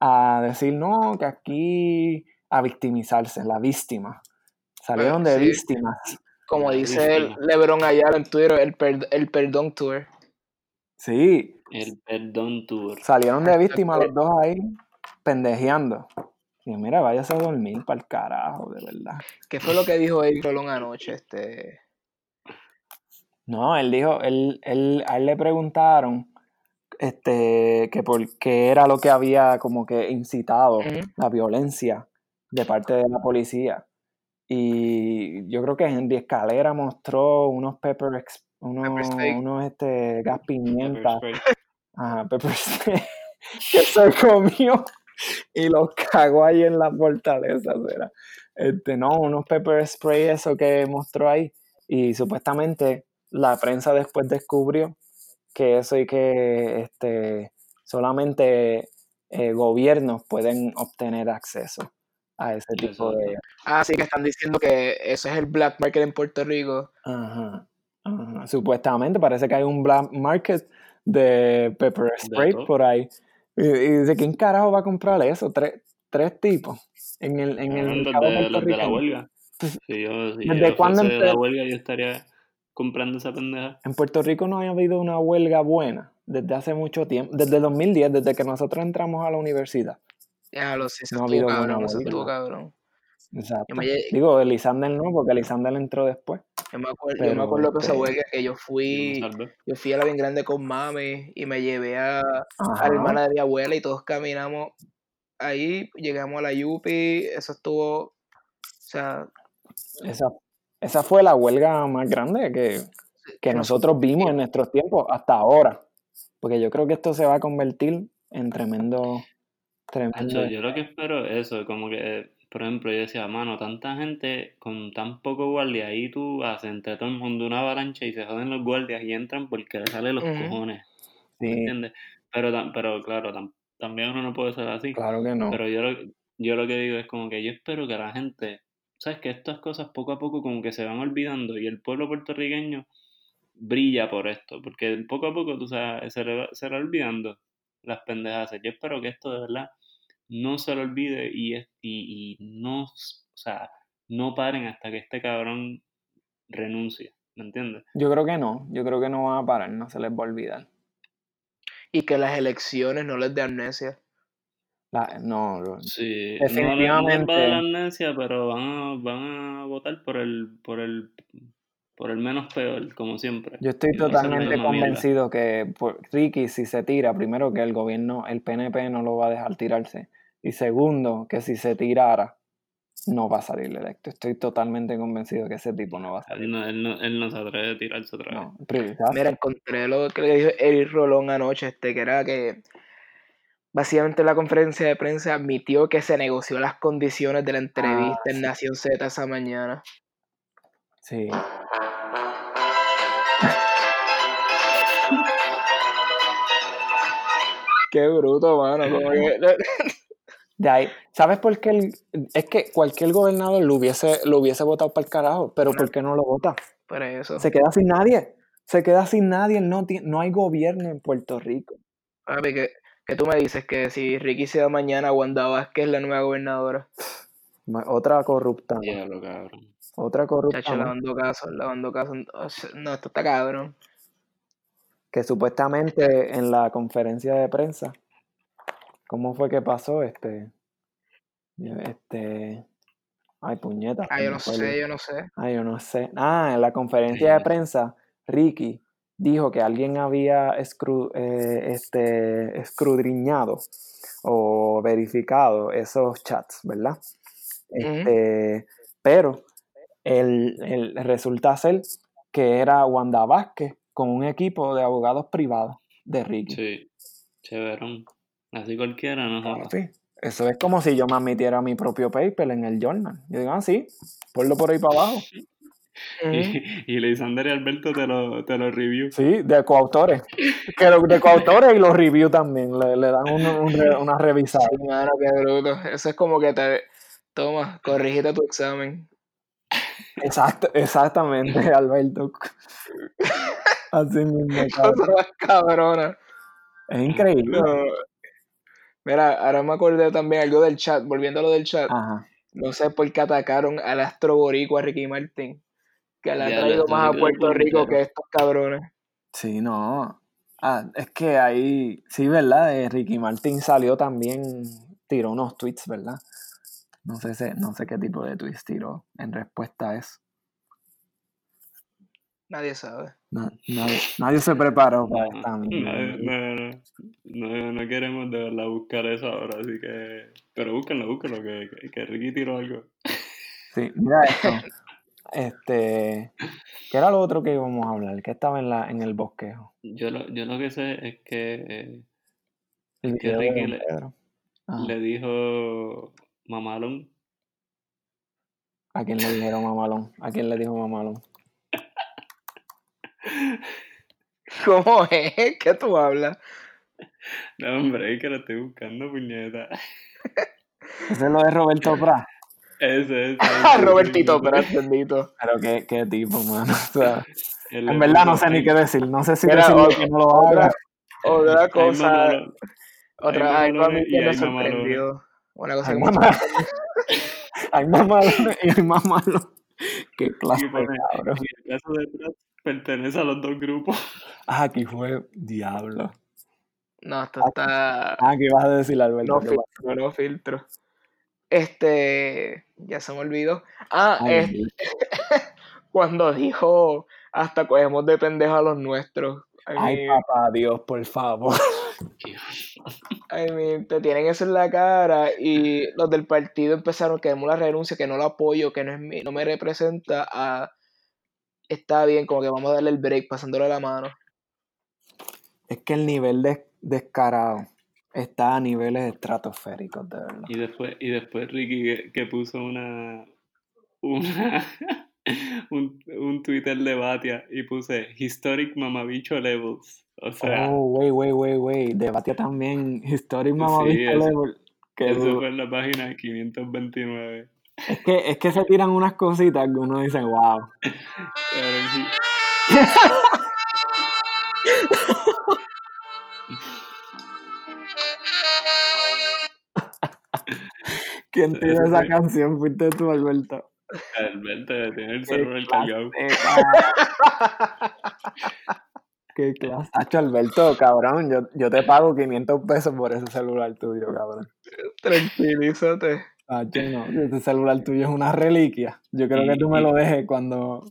a decir no, que aquí a victimizarse, la víctima. Salieron de sí. víctimas. Como dice el. LeBron Ayala en Twitter, el, per- el Perdón Tour. Sí, El Perdón Tour. salieron de Exacto. víctimas los dos ahí pendejeando. Y mira, váyase a dormir para el carajo, de verdad. ¿Qué fue lo que dijo Rolón anoche? Este. No, él dijo, él, él, a él le preguntaron este, que por qué era lo que había como que incitado la violencia de parte de la policía. Y yo creo que Henry Escalera mostró unos pepper, unos, unos este, gas Pepper pimienta, spray. ajá, pepper spray, que se comió y los cagó ahí en la fortaleza. será. Este, no, unos pepper spray, eso que mostró ahí. Y supuestamente la prensa después descubrió que eso y que este, solamente eh, gobiernos pueden obtener acceso a ese tipo de... Ah, sí, que están diciendo que eso es el black market en Puerto Rico. Ajá, ajá. Supuestamente parece que hay un black market de pepper spray por ahí. Y, y dice, ¿quién carajo va a comprar eso? Tres, tres tipos en el, en el mercado de, los de la huelga. Si yo, si ¿Desde yo cuándo de la huelga, yo estaría comprando esa pendeja. En Puerto Rico no ha habido una huelga buena desde hace mucho tiempo, desde 2010, desde que nosotros entramos a la universidad. Ya lo sé, se No ha estuvo habido buena cabrón, huelga. estuvo cabrón. Exacto. Me Digo, Elisander no, porque Elisander entró después. Yo me acuerdo, yo me Pero, acuerdo de esa este, huelga que yo fui, yo fui a la bien grande con mami y me llevé a, la hermana de mi abuela y todos caminamos ahí, llegamos a la Yupi, eso estuvo, o sea, Esa, esa fue la huelga más grande que, que nosotros vimos en nuestros tiempos hasta ahora. Porque yo creo que esto se va a convertir en tremendo, tremendo. Yo lo que espero es eso, como que, por ejemplo, yo decía, mano, tanta gente con tan poco guardia, ahí tú haces entre todo el mundo una avalancha y se joden los guardias y entran porque les salen los Ujú. cojones, Sí, ¿entiendes? Pero, pero claro, tam- también uno no puede ser así. claro que no. Pero yo lo, yo lo que digo es como que yo espero que la gente, sabes que estas cosas poco a poco como que se van olvidando y el pueblo puertorriqueño brilla por esto, porque poco a poco tú sabes, se le va, se le va olvidando las pendejas. Yo espero que esto de verdad no se lo olvide y, es- y, y no, o sea, no paren hasta que este cabrón renuncie, ¿me entiendes? Yo creo que no. Yo creo que no van a parar, no se les va a olvidar. y que las elecciones no les dé amnesia. La- no, Sí, Definitivamente. no, les va a dar amnesia, pero van a, van a votar por el, por el, por el menos peor, como siempre. yo estoy no totalmente mierda. convencido que por- Ricky, si se tira, primero que el gobierno, el PNP no lo va a dejar tirarse. Y segundo, que si se tirara, no va a salir electo. Estoy totalmente convencido que ese tipo no va a salir. Él no, él no, él no se atreve a tirarse otra vez. No. Mira, encontré lo que le dijo Eric Rolón anoche, este, que era que básicamente en la conferencia de prensa admitió que se negoció las condiciones de la entrevista Ah, en sí. Nación Z esa mañana. Sí. Qué bruto, mano. como que- De ahí, ¿sabes por qué? el- es que cualquier gobernador lo hubiese, lo hubiese votado para el carajo, pero ¿por qué no lo vota? Por eso. Se queda sin nadie. Se queda sin nadie. No, no hay gobierno en Puerto Rico. Papi, que, que tú me dices que si Ricky se da mañana, Wanda Vázquez es la nueva gobernadora. Otra corrupta. cabrón. Otra corrupta. Chacho, lavando caso, lavando caso. O sea, No, esto está cabrón. Que supuestamente en la conferencia de prensa, ¿cómo fue que pasó? Este. Este. Ay, puñeta. Ah, se yo no el- sé, yo no sé. Ah, yo no sé. Ah, en la conferencia de prensa, Ricky dijo que alguien había escru- eh, este, escudriñado o verificado esos chats, ¿verdad? Este, pero el, el- resulta ser que era Wanda Vázquez con un equipo de abogados privados de Ricky. Sí, chéverón. Así cualquiera, no. Sí. Eso es como si yo me admitiera mi propio paper en el journal. Yo digo, ah, sí, ponlo por ahí para abajo. Y, y Leisander y Alberto te lo, te lo review. Sí, de coautores. Que lo- de coautores y los review también. Le, le dan un- un re- una revisada. Sí, mano, qué bruto. Eso es como que te. Toma, corrígete tu examen. Exacto, exactamente, Alberto. Así mismo, cabrón. Cosa más cabrona. Es increíble. No. Mira, ahora me acordé también algo del chat, volviendo a lo del chat. Ajá. No sé por qué atacaron al astro boricua Ricky Martin, que le ha traído más a Puerto Rico que estos cabrones. Sí, no. Ah, es que ahí, sí, ¿verdad? Eh, Ricky Martin salió también, tiró unos tweets, ¿verdad? No sé, si- no sé qué tipo de tweets tiró en respuesta a eso. Nadie sabe. Na- nadie, nadie se preparó para esta no, no, no, no queremos de verdad buscar eso ahora, así que... Pero búsquenlo, búsquenlo, que, que, que Ricky tiró algo. Sí, mira esto. Este, ¿qué era lo otro que íbamos a hablar? Que estaba en la, en el bosquejo. Yo lo, yo lo que sé es que eh, El que Ricky le- le dijo Mamalón ¿A quién le dijeron mamalón? ¿A quién le dijo mamalón? ¿Cómo es? ¿Qué tú hablas? No, hombre, es que lo estoy buscando, puñeta. Ese es lo de Roberto Prat. Ese es. Ah, Robertito, pero bendito. Pero qué, qué tipo, mano. O sea, En en verdad no sé ni qué decir. No sé si Mira, decirle otra- que no lo haga. Otra cosa, Hay otra hay algo a mí que me sorprendió. Una cosa Hay que mamá- Hay más malos y hay más malos. Qué clase Y cabrón. en el caso de Pratt, pertenece a los dos grupos. Ah, aquí fue diablo. No, esto está. Ah, ¿qué ibas a decir, Alberto? No ¿Qué filtro, no filtro. Este. Ya se me olvidó. Ah, Ay, es- cuando dijo hasta cogemos de pendejo a los nuestros. I Ay, mean, papá, Dios, por favor. I mean, te tienen eso en la cara y los del partido empezaron que la renuncia, que no lo apoyo, que no es mi- no me representa, a está bien, como que vamos a darle el break, pasándole la mano. Es que el nivel de descarado está a niveles estratosféricos, de verdad. Y después, y después Ricky que, que puso una. una un, un Twitter de Batia y puse Historic Mamabicho Levels. O sea, Oh, wey, wey, wey, wey. Debate también Historic Mama Sí, Bicho eso- eso fue en la página 529. Es que, es que se tiran unas cositas que uno dice, wow. ¿Quién tiene esa canción? Fuiste tú, Alberto. Alberto tiene el celular cargado. Qué clase. Hacho, Alberto, cabrón, yo, yo te pago 500 pesos por ese celular tuyo, cabrón. Tranquilízate. Hacho, no, ese celular tuyo es una reliquia. Yo creo que tú me lo dejes cuando,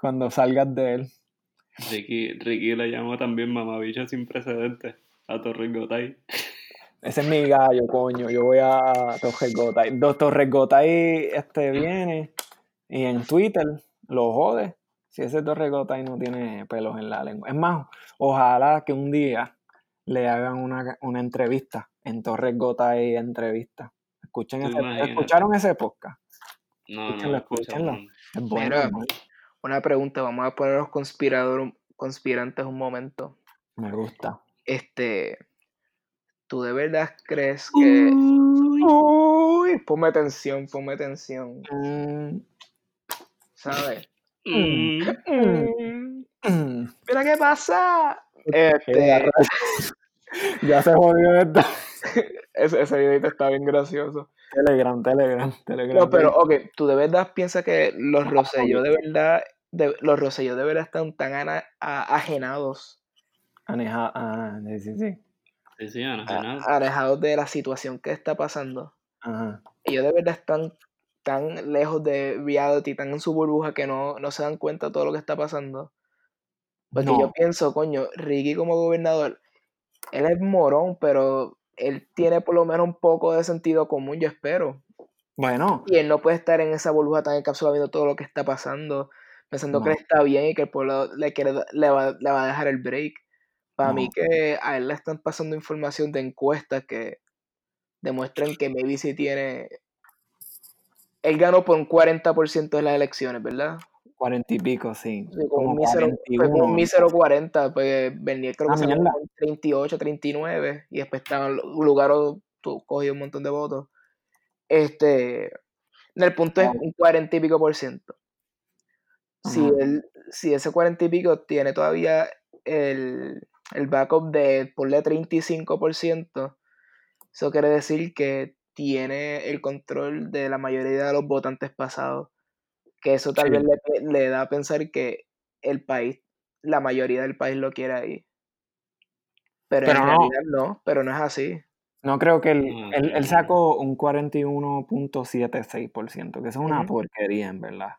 cuando salgas de él. Ricky, Ricky le llamó también Mamabicho sin precedentes a Torres Gotay. Ese es mi gallo, coño. Yo voy a Torres Gotay. Dos Torres Gotay este, viene y en Twitter lo jode. Si ese Torres Gotay no tiene pelos en la lengua. Es más, ojalá que un día le hagan una, una entrevista en Torres Gotay entrevista. Escuchen ¿Te ese? ¿Escucharon ese podcast? No, no, Escúchenlo, lo escucho, escúchenlo. no. Es bueno. Mira. Una pregunta, vamos a poner los conspiradores, conspirantes un momento. Me gusta. Este, ¿tú de verdad crees que... Uy, ponme tensión, ponme tensión, Mm, ¿sabes? Mm. Mm. Mira qué pasa. Este, Ya se jodió esto. ese, ese videito está bien gracioso. Telegram, Telegram, Telegram. No, pero, ok, ¿tú de verdad piensas que los Rosselló de verdad, de, los Rosselló de verdad están tan ana- a- ajenados, Aneja, ah, sí, sí, sí. Sí, sí, Ana, a- nada. alejados de la situación que está pasando? Ajá. Ellos de verdad están tan lejos de reality, tan en su burbuja que no, no se dan cuenta de todo lo que está pasando. Porque No. yo pienso, coño, Ricky como gobernador, él es morón, pero él tiene por lo menos un poco de sentido común, yo espero. Bueno, Y él no puede estar en esa burbuja tan encapsulada viendo todo lo que está pasando, pensando que No. él está bien y que el pueblo le, quiere, le, va, le va a dejar el break. Para mí que a él le están pasando información de encuestas que demuestran que maybe sí tiene... Él ganó por un 40% de las elecciones, ¿verdad? Cuarenta y pico, sí. Sí, Como un mísero, fue con 41. un mísero 40, pues Bernier creo Ah, que se mierda. con 38, 39, y después estaban Lugaro cogió un montón de votos. Este, el punto es un 40 y pico por ciento. Si, él, si ese 40 y pico tiene todavía el, el backup de ponle 35%, eso quiere decir que tiene el control de la mayoría de los votantes pasados. Que eso tal Sí. vez le, le da a pensar que el país, la mayoría del país lo quiere ahí. Pero, Pero en no. realidad no, pero no es así. No creo que él, él, no, él no. sacó un 41.76%, que eso es una porquería, en verdad.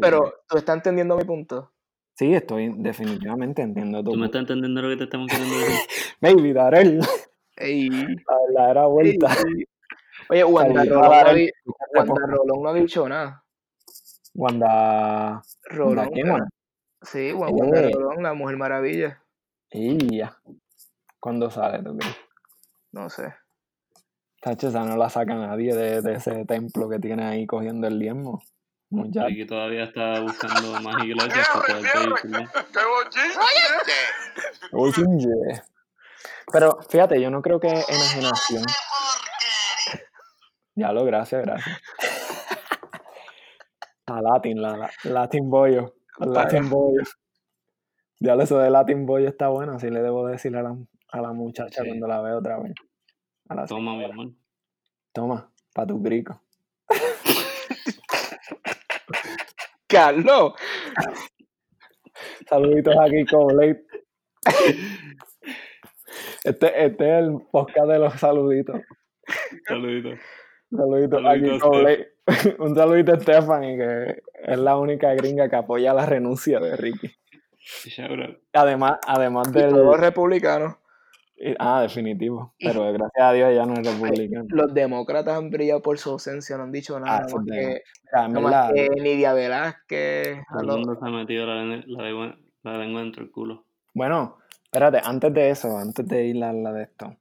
Pero tú estás entendiendo mi punto. Sí, estoy definitivamente entiendo tu ¿Tú me estás entendiendo lo que te estamos queriendo decir? Baby, Darel, Ey, la verdadera vuelta. ey. Oye, Rolón, no Wanda Rolón no ha dicho nada. Wanda. Rolón. Sí, Wa- Wanda Eh. Rolón, la Mujer Maravilla. Y ya. ¿Cuándo sale, tú crees? No sé. Tacho, esa no la saca nadie de, de ese templo que tiene ahí cogiendo el diezmo. Muchacho. Ricky todavía está buscando más iglesias para poder pedir. ¡Qué bochinche! Pero fíjate, yo no creo que enajenación. Ya lo, gracias, gracias. La Latin, la, la Latin Boyo. Latin Boyo. Ya lo eso de Latin Boyo está bueno, así le debo decir a la, a la muchacha Sí. cuando la veo otra vez. A la- Toma, mi amor. Toma, para tu grico. Carlos, Saluditos aquí Blade. Este, este es el podcast de los saluditos. Saluditos. Aquí con Blade. Un saludito a Stephanie, que es la única gringa que apoya la renuncia de Ricky. Además, además todos los republicanos. Ah, definitivo. Pero gracias a Dios ya no es republicano. Los demócratas han brillado por su ausencia, no han dicho nada. Ah, nada eso más que, nada más verdad, que Nidia Velázquez. a Todo el los- mundo se ha metido la, la, la lengua dentro del culo. Bueno, espérate, antes de eso, antes de ir a la de esto,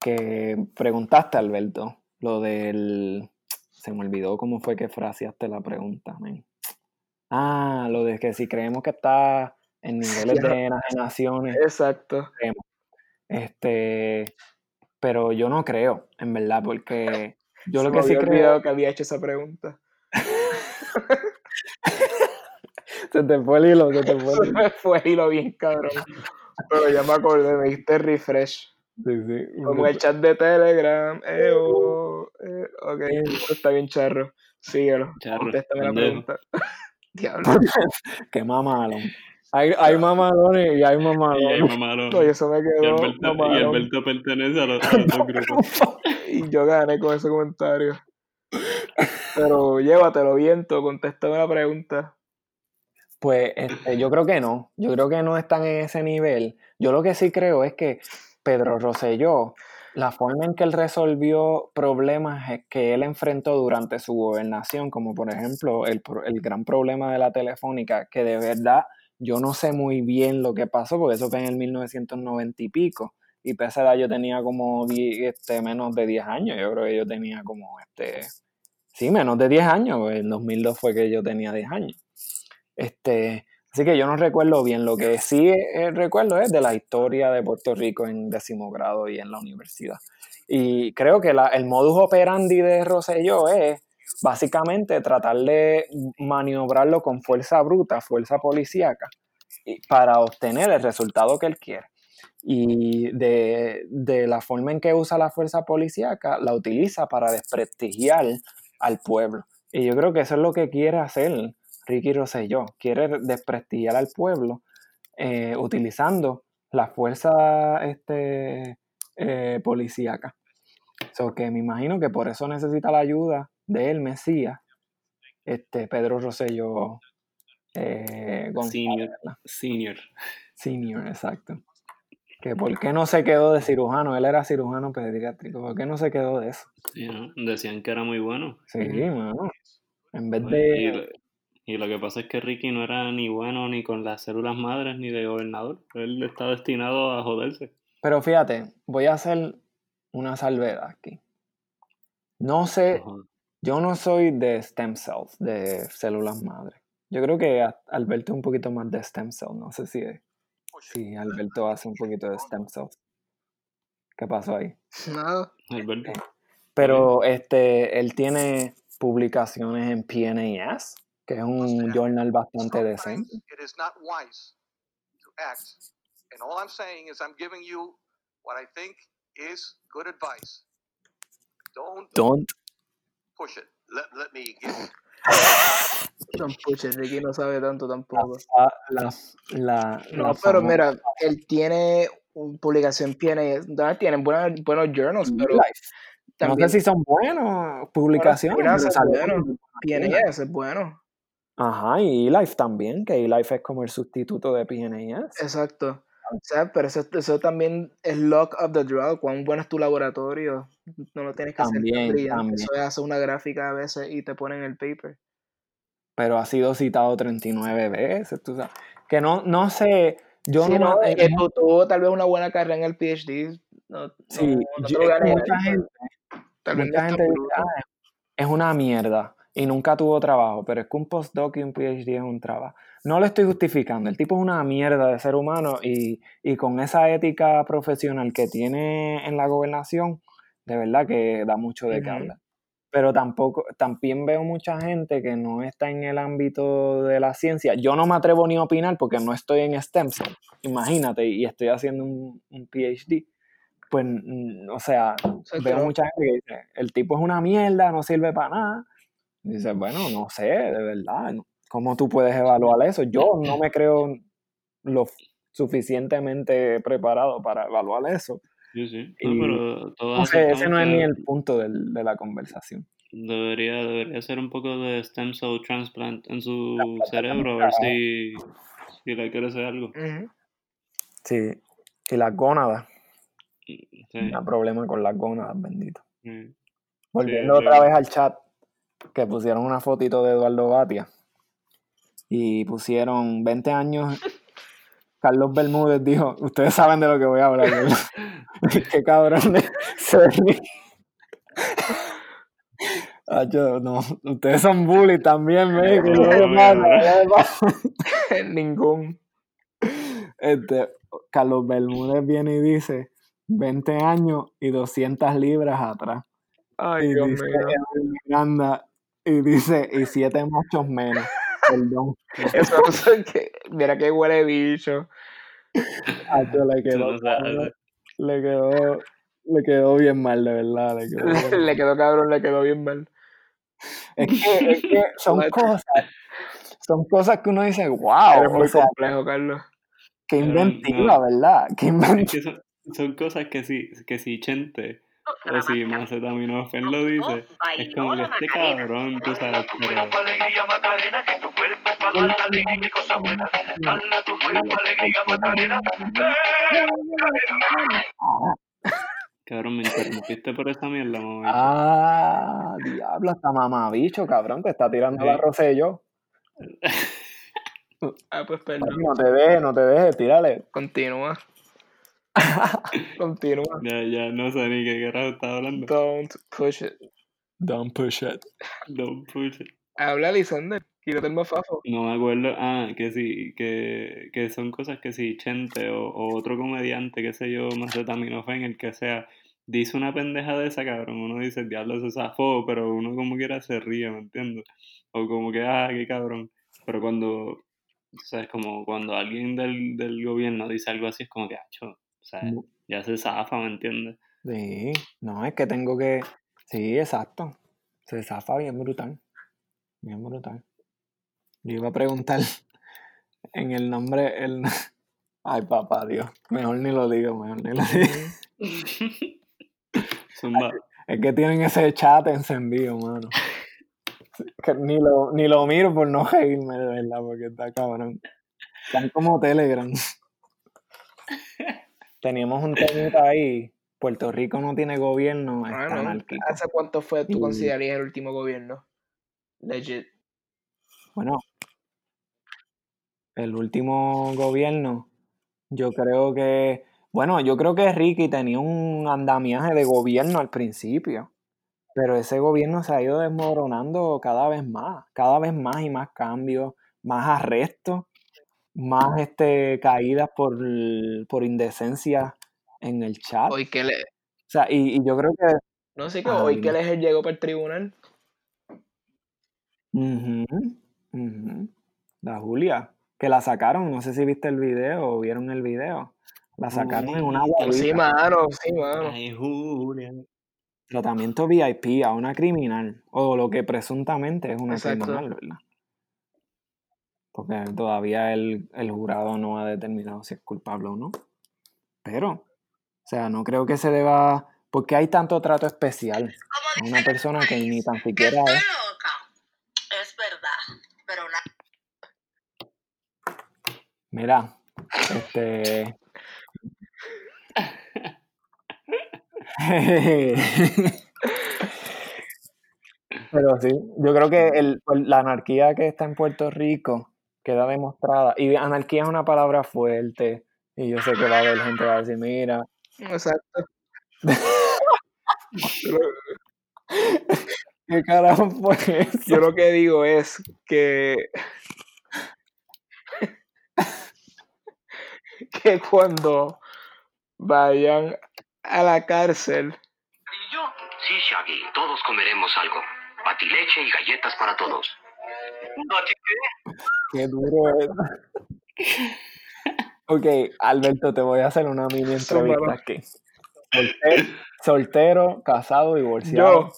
que preguntaste, Alberto, lo del... Se me olvidó cómo fue que fraseaste la pregunta. Ah, lo de que si creemos que está en niveles Ya. de enajenaciones, Exacto. este... Pero yo no creo, en verdad, porque yo Se lo que sí creo... olvidado que había hecho esa pregunta. Se te fue el hilo, se te fue Se el hilo. me fue el hilo bien cabrón. Pero ya me acordé, me diste refresh. Sí, sí. Como el chat de Telegram. Eh, oh, eh, ok, está bien charro. Síguelo. Charro, Contéstame la pregunta. Diablo. Qué mamalón. Hay, hay mamalones y hay Y mamalones. mamaron. Oye, eso me Y quedó Alberto, y mamalón. Alberto pertenece a los, a los dos grupos. Y yo gané con ese comentario. Pero llévatelo, viento, contéstame la pregunta. Pues este, yo creo que no. Yo creo que no están en ese nivel. Yo lo que sí creo es que Pedro Rosselló la forma en que él resolvió problemas que él enfrentó durante su gobernación, como por ejemplo el, el gran problema de la telefónica, que de verdad yo no sé muy bien lo que pasó, porque eso fue en el 1990 y pico, y pese a edad yo tenía como 10, este, menos de 10 años, yo creo que yo tenía como, este, sí, menos de 10 años, porque en 2002 fue que yo tenía 10 años. Este, así que yo no recuerdo bien, lo que sí eh, recuerdo es de la historia de Puerto Rico en décimo grado y en la universidad. Y creo que el modus operandi de Rosselló es básicamente tratar de maniobrarlo con fuerza bruta, fuerza policíaca, para obtener el resultado que él quiere. Y de, de la forma en que usa la fuerza policíaca, la utiliza para desprestigiar al pueblo. Y yo creo que eso es lo que quiere hacer Ricky Rosselló. Quiere desprestigiar al pueblo eh, utilizando la fuerza este, eh, policíaca. So que me imagino que por eso necesita la ayuda de él, Mesías, este, Pedro Rosselló eh, González, Senior. Senior. Senior, exacto. Que por qué no se quedó de cirujano, él era cirujano pediátrico, ¿por qué no se quedó de eso? Sí, ¿no? Decían que era muy bueno. Sí, mano. En vez de... y lo que pasa es que Ricky no era ni bueno ni con las células madres ni de gobernador. Él está destinado a joderse. Pero fíjate, voy a hacer una salvedad aquí. No sé, Ajá. yo no soy de stem cells, de células madre. Yo creo que Alberto un poquito más de stem cells, no sé si, si Alberto hace un poquito de stem cells. ¿Qué pasó ahí? Nada. Alberto. Pero este, él tiene publicaciones en PNAS, que es un journal bastante decente. Sometimes it is not wise to act. And all I'm saying is I'm giving you what I think is good advice. Don't Don't. push it. Let, let me give John Pucher, Ricky no sabe tanto tampoco. La, la, No, la pero famo- mira, él tiene una publicación donde tienen buenos, buenos journals, pero Life. No también sé si son buenas publicaciones. Bueno, pero es bueno. Ajá, y eLife también, que eLife es como el sustituto de PNAS. Exacto. O sea, pero eso, eso también es lock of the drug. Cuán bueno es tu laboratorio. No lo tienes que hacer También, brillante. también. Eso es hacer una gráfica a veces y te ponen el paper. Pero ha sido citado 39 veces, tú sabes. Que no, no sé, yo Sí, no... no, eh, tú tal vez una buena carrera en el PhD. No, sí, no, no te yo- mucha gente, Tal vez mucha gente dice. "Ah, es una mierda y nunca tuvo trabajo, pero es que un postdoc y un PhD es un trabajo. No lo estoy justificando, el tipo es una mierda de ser humano y, y con esa ética profesional que tiene en la gobernación, de verdad que da mucho de qué hablar. Pero tampoco, también veo mucha gente que no está en el ámbito de la ciencia. Yo no me atrevo ni a opinar porque no estoy en STEM imagínate, y estoy haciendo un, un PhD. Pues, mm, o sea, veo no- mucha gente que dice, el tipo es una mierda, no sirve para nada. Y dice, bueno, no sé, de verdad, ¿no? ¿cómo tú puedes evaluar eso? Yo no me creo lo suficientemente preparado para evaluar eso. Sí, sí. Y- No, pero todos No sé, ese no es ni el punto del- de la conversación. debería, debería ser un poco de stem cell transplant en su cerebro, a ver si, si le quiere hacer algo. Sí, y las gónadas, Sí. hay problema con las gónadas, bendito. sí. Volviendo Sí, otra vez al chat, que pusieron una fotito de Eduardo Batia y pusieron 20 años. Carlos Bermúdez dijo: Ustedes saben de lo que voy a hablar. Qué cabrón de. Acho, no, ustedes son bullies también, me. Ningún. Este, Carlos Bermúdez viene y dice 20 años y 200 libras atrás. Ay, y Dios dice mío. Miranda y dice y siete machos menos. Perdón. Eso, es que, mira qué huele bicho. Acho, le quedó, no cabrón, le quedó, le quedó bien mal, de verdad. Le quedó le quedó cabrón, le quedó bien mal. Es que, es que son cosas, son cosas que uno dice, wow, Eres muy o sea, complejo, Carlos. qué inventiva, no. ¿verdad? Qué Es inventiva. que son, son cosas que si, que si Chente o si Macetaminofen lo dice, es como que este cabrón, tú sabes, pero... la. Cabrón, me interrumpiste por esa mierda, mamabicho. Ah, diablo, hasta mamabicho, cabrón, te está tirando la Sí. Rosselló. Ah, pues perdón. No te dejes, no te dejes, tírale. Continúa. Continúa. Ya, ya, no sé ni qué carajo estaba hablando. Don't push it. Don't push it. Don't push it. Habla, Lisander. Quítate el mafafo. No me acuerdo, ah, que sí, que, que son cosas que si Chente o, o otro comediante, qué sé yo, Macetaminofen, el que sea, dice una pendeja de esa, cabrón, uno dice, diablo, se zafó, pero uno como quiera se ríe, ¿me entiendes? O como que, ah, qué cabrón. Pero cuando, ¿sabes? Como cuando alguien del, del gobierno dice algo así, es como que, o sea, ya se zafa, ¿me entiendes? Sí, no, es que tengo que. Sí, exacto. Se zafa bien brutal. Bien brutal. Yo iba a preguntar en el nombre. El... Ay, papá, Dios. Mejor ni lo digo, mejor ni lo digo. Zumba. Es que tienen ese chat encendido, mano. Que ni lo, ni lo miro por no reírme, de verdad, porque está cabrón. Están como Telegram. Teníamos un temita ahí. Puerto Rico no tiene gobierno, está anárquico. ¿hace cuánto fue tú considerarías el último gobierno? Legit. Bueno, el último gobierno, yo creo que, bueno, yo creo que Ricky tenía un andamiaje de gobierno al principio, pero ese gobierno se ha ido desmoronando cada vez más, cada vez más y más cambios, más arrestos, más este, caídas por, por indecencia en el chat. O Hoy que le... sea, y, y yo creo que No sé qué, Ah, hoy que Leger llegó para el tribunal. Ujú, ujú. La Julia, que la sacaron, no sé si viste el video o vieron el video. La sacaron en una Uy, guaguita, Sí, mano, sí, mano. Ay, Julia. tratamiento VIP a una criminal, o lo que presuntamente es una Exacto. criminal, ¿verdad? Porque todavía el, el jurado no ha determinado si es culpable o no. Pero, o sea, no creo que se deba, porque hay tanto trato especial a una persona que ni tan siquiera es. Es verdad, pero una Mira, este. Pero sí, yo creo que el, la anarquía que está en Puerto Rico queda demostrada. Y anarquía es una palabra fuerte. Y yo sé que va a haber gente que va a decir, mira, Exacto. ¿qué carajo fue eso? Yo lo que digo es que. que cuando vayan a la cárcel, ¿Y yo? Sí, Shaggy, todos comeremos algo. Patileche y galletas para todos. ¿Bati qué? Qué duro es. Ok, Alberto, te voy a hacer una mini entrevista aquí. Soltero, soltero, casado, divorciado. yo,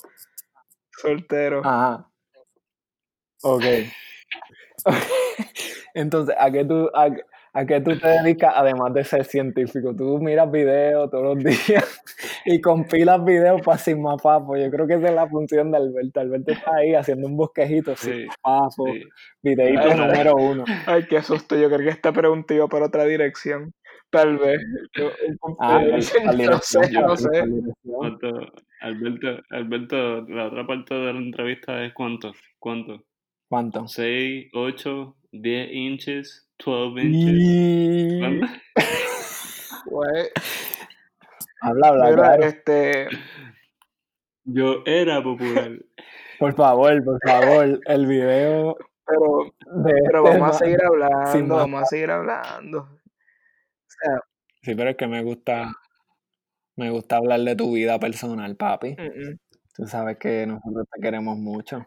soltero, Ajá. Ok. Entonces, ¿a qué tú, a, a qué tú te dedicas además de ser científico? Tú miras videos todos los días y compilas videos para sin papo. Yo creo que esa es la función de Alberto. Alberto está ahí haciendo un bosquejito Sí, sin papo, sí. videito Ay, no. número uno. Ay, qué susto. Yo creo que esta pregunta iba para otra dirección. Tal vez. Yo- Ah, eh, no sé, no sé. al dirección. ¿Cuánto? Alberto, Alberto, la otra parte de la entrevista es cuánto, cuánto. ¿Cuánto? 6, 8, 10 inches, 12 inches. Pues, Habla, habla, mira, claro. este, Yo era popular. Por favor, por favor, el video pero, pero este vamos a seguir hablando, vamos a seguir hablando. O sea, Sí, pero es que me gusta, me gusta hablar de tu vida personal, papi. mm, mm. Tú sabes que nosotros te queremos mucho.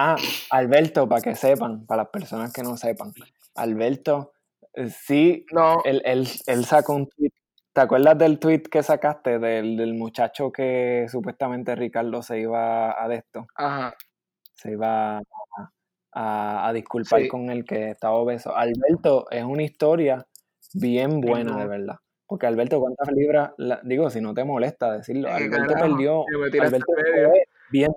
Ah, Alberto, para que sepan, para las personas que no sepan, Alberto, eh, sí, no, él, él, él sacó un tweet. ¿Te acuerdas del tweet que sacaste del, del muchacho que supuestamente Ricardo se iba a de esto? ajá, Se iba a, a- a disculpar Sí. con el que estaba obeso. Alberto es una historia bien buena, de verdad. Porque Alberto, ¿cuántas libras? la- digo, si no te molesta decirlo, ¿Qué Alberto carajo? perdió. Alberto bien.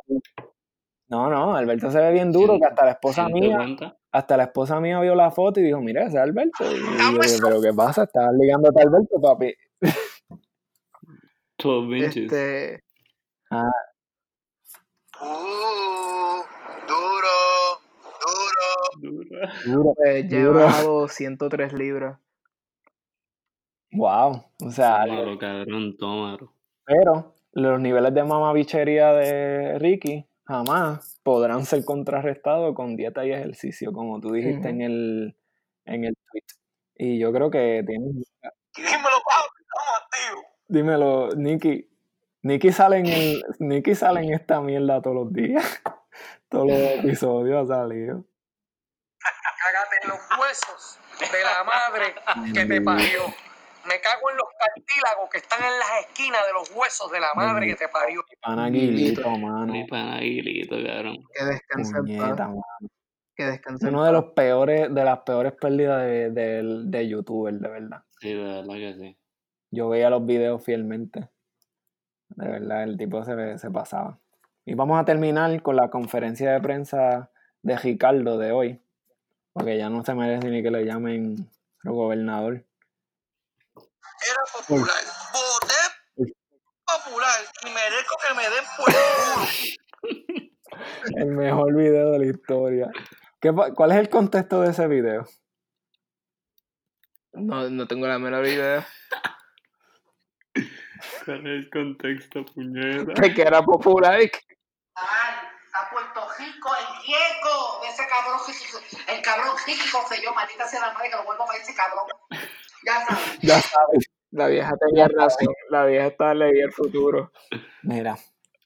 No, no, Alberto se ve bien duro, que hasta la esposa ¿Ciento mía, hasta la esposa mía vio la foto y dijo, mira, ese es Alberto. Y yo dije, pero ¿qué pasa? Estás ligándote a Alberto, papi. 12 inches. Este, Uh, duro, duro. Duro. pues, he Duro. bajado 103 libras. Wow. O sea, Tómalo, cabrón, tómalo. pero los niveles de mamabichería de Ricky jamás podrán ser contrarrestados con dieta y ejercicio, como tú dijiste en el en el tweet. Y yo creo que tienes Dímelo, activos. Dímelo, Nicky. Nicky sale en el, Nicky sale en esta mierda todos los días. Todos los episodios ha salido. Cágate en los huesos de la madre que te parió. Me cago en los cartílagos que están en las esquinas de los huesos de la madre que te parió. Pana Aguilito, mano. Mi panaguilito, cabrón. Que descanse mano. Que descanse Uno de los peores, de las peores pérdidas de, de, de youtuber, de verdad. Sí, de verdad que sí. Yo veía los videos fielmente. De verdad, el tipo se, se pasaba. Y vamos a terminar con la conferencia de prensa de Ricardo de hoy. Porque ya no se merece ni que le llamen gobernador. Era popular. Voté popular y merezco que me den por el culo. El mejor video de la historia. ¿Qué ¿Cuál es el contexto de ese video? No, no tengo la menor idea. ¿Cuál es el contexto, puñeta? De que era popular. y que- A Puerto Rico en riesgo de ese cabrón, el cabrón Rico se yo, maldita sea la madre que lo vuelvo a ese cabrón. Ya sabes. Ya sabes. La vieja tenía razón. La vieja estaba leyendo el futuro. Mira,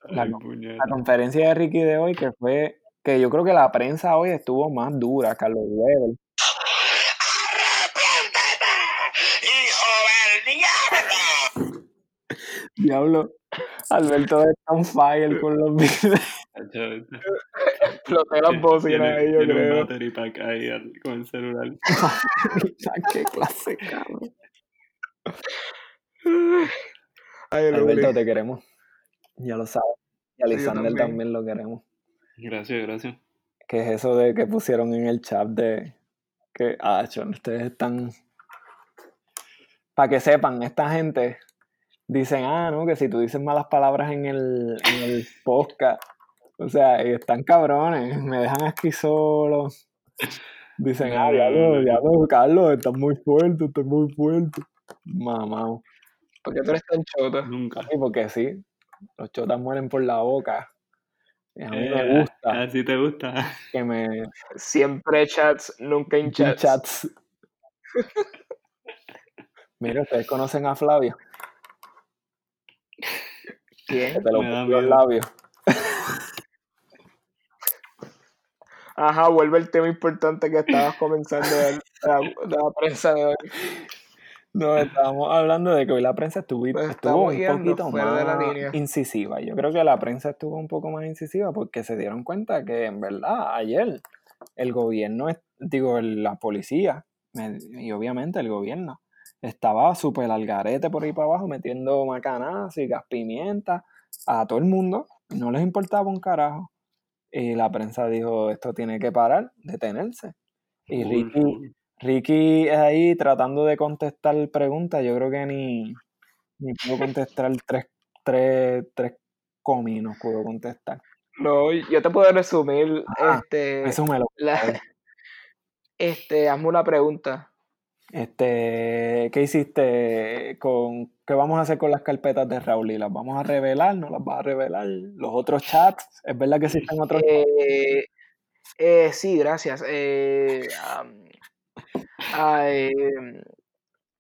la, Ay, la puñeta. conferencia de Ricky de hoy, que fue, que yo creo que la prensa hoy estuvo más dura, Carlos Weber. ¡Hijo del diablo! Diablo, Alberto de on fire con los videos. Exploté las bocinas ahí, yo tiene un creo. battery pack ahí al- con el celular. ¿Qué clase, cabrón? Ay. Alberto, te queremos. Ya lo sabes. Y a Sí, yo Lisander también. también lo queremos. Gracias, gracias. ¿Qué es eso de que pusieron en el chat de que, ah, chon, ustedes están... Para que sepan, esta gente dicen, ah, no, que si tú dices malas palabras en el, en el podcast, o sea, y están cabrones, me dejan aquí solo. Dicen, ah, diablo, diablo, Carlos, estás muy fuerte, estás muy fuerte. Mamá, ¿Por qué tú eres tan chota? Nunca. sí, porque sí, los chotas mueren por la boca. Y a mí Eh, me gusta Así te gusta. que me Siempre chats, nunca en chats. chats. Mira, ustedes conocen a Flavio, que ¿Quién? te lo puso los labios. Ajá, vuelve el tema importante que estabas comenzando de la, de la prensa de hoy. No, estábamos hablando de que hoy la prensa estuvo, Pues estuvo un poquito de la más línea. incisiva. Yo creo que la prensa estuvo un poco más incisiva porque se dieron cuenta que en verdad ayer el gobierno, digo, la policía y obviamente el gobierno estaba súper al garete por ahí para abajo metiendo macanazos y gas pimienta a todo el mundo. No les importaba un carajo. Y la prensa dijo, esto tiene que parar, detenerse. Y Ricky. Ricky ahí tratando de contestar preguntas, yo creo que ni, ni pudo contestar tres, tres, tres cominos, pudo contestar. No, yo te puedo resumir, Ah, este, Resúmelo. la- este, hazme una pregunta. Este, ¿qué hiciste con, qué vamos a hacer con las carpetas de Raúl? ¿Y las vamos a revelar? ¿No las vas a revelar? ¿Los otros chats? ¿Es verdad que existen otros chats? Eh, eh, sí, gracias. Eh, ah, eh,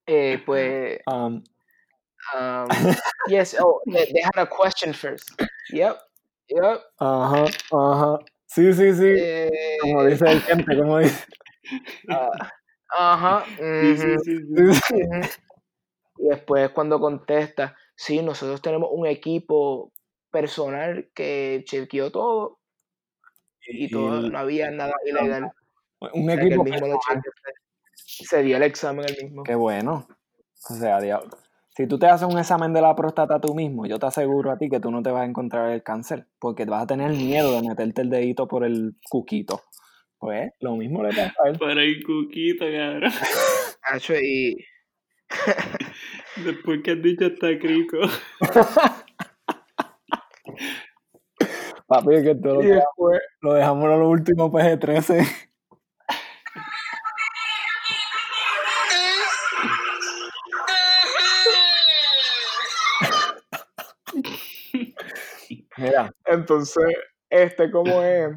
eh, pues, Um, um, yes, oh, they, had a question first. Yep, yep. ajá, ajá. Sí, sí, sí. Eh, Como dice el gente, como dice. ah, ajá. Sí, sí, sí. Y después cuando contesta, sí, nosotros tenemos un equipo personal que chequeó todo y todo, no había nada ilegal. un O sea, que equipo el mismo lo. Se dio el examen el mismo. Qué bueno. O sea, diablo. Si tú te haces un examen de la próstata tú mismo, yo te aseguro a ti que tú no te vas a encontrar el cáncer, porque vas a tener miedo de meterte el dedito por el cuquito. Pues lo mismo le pasa a él. Por el cuquito, cabrón. Hacho, y Después que has dicho está crico. Papi, que todo lo, Y después, lo dejamos a lo último PG-13. Mira, entonces, este, ¿cómo es?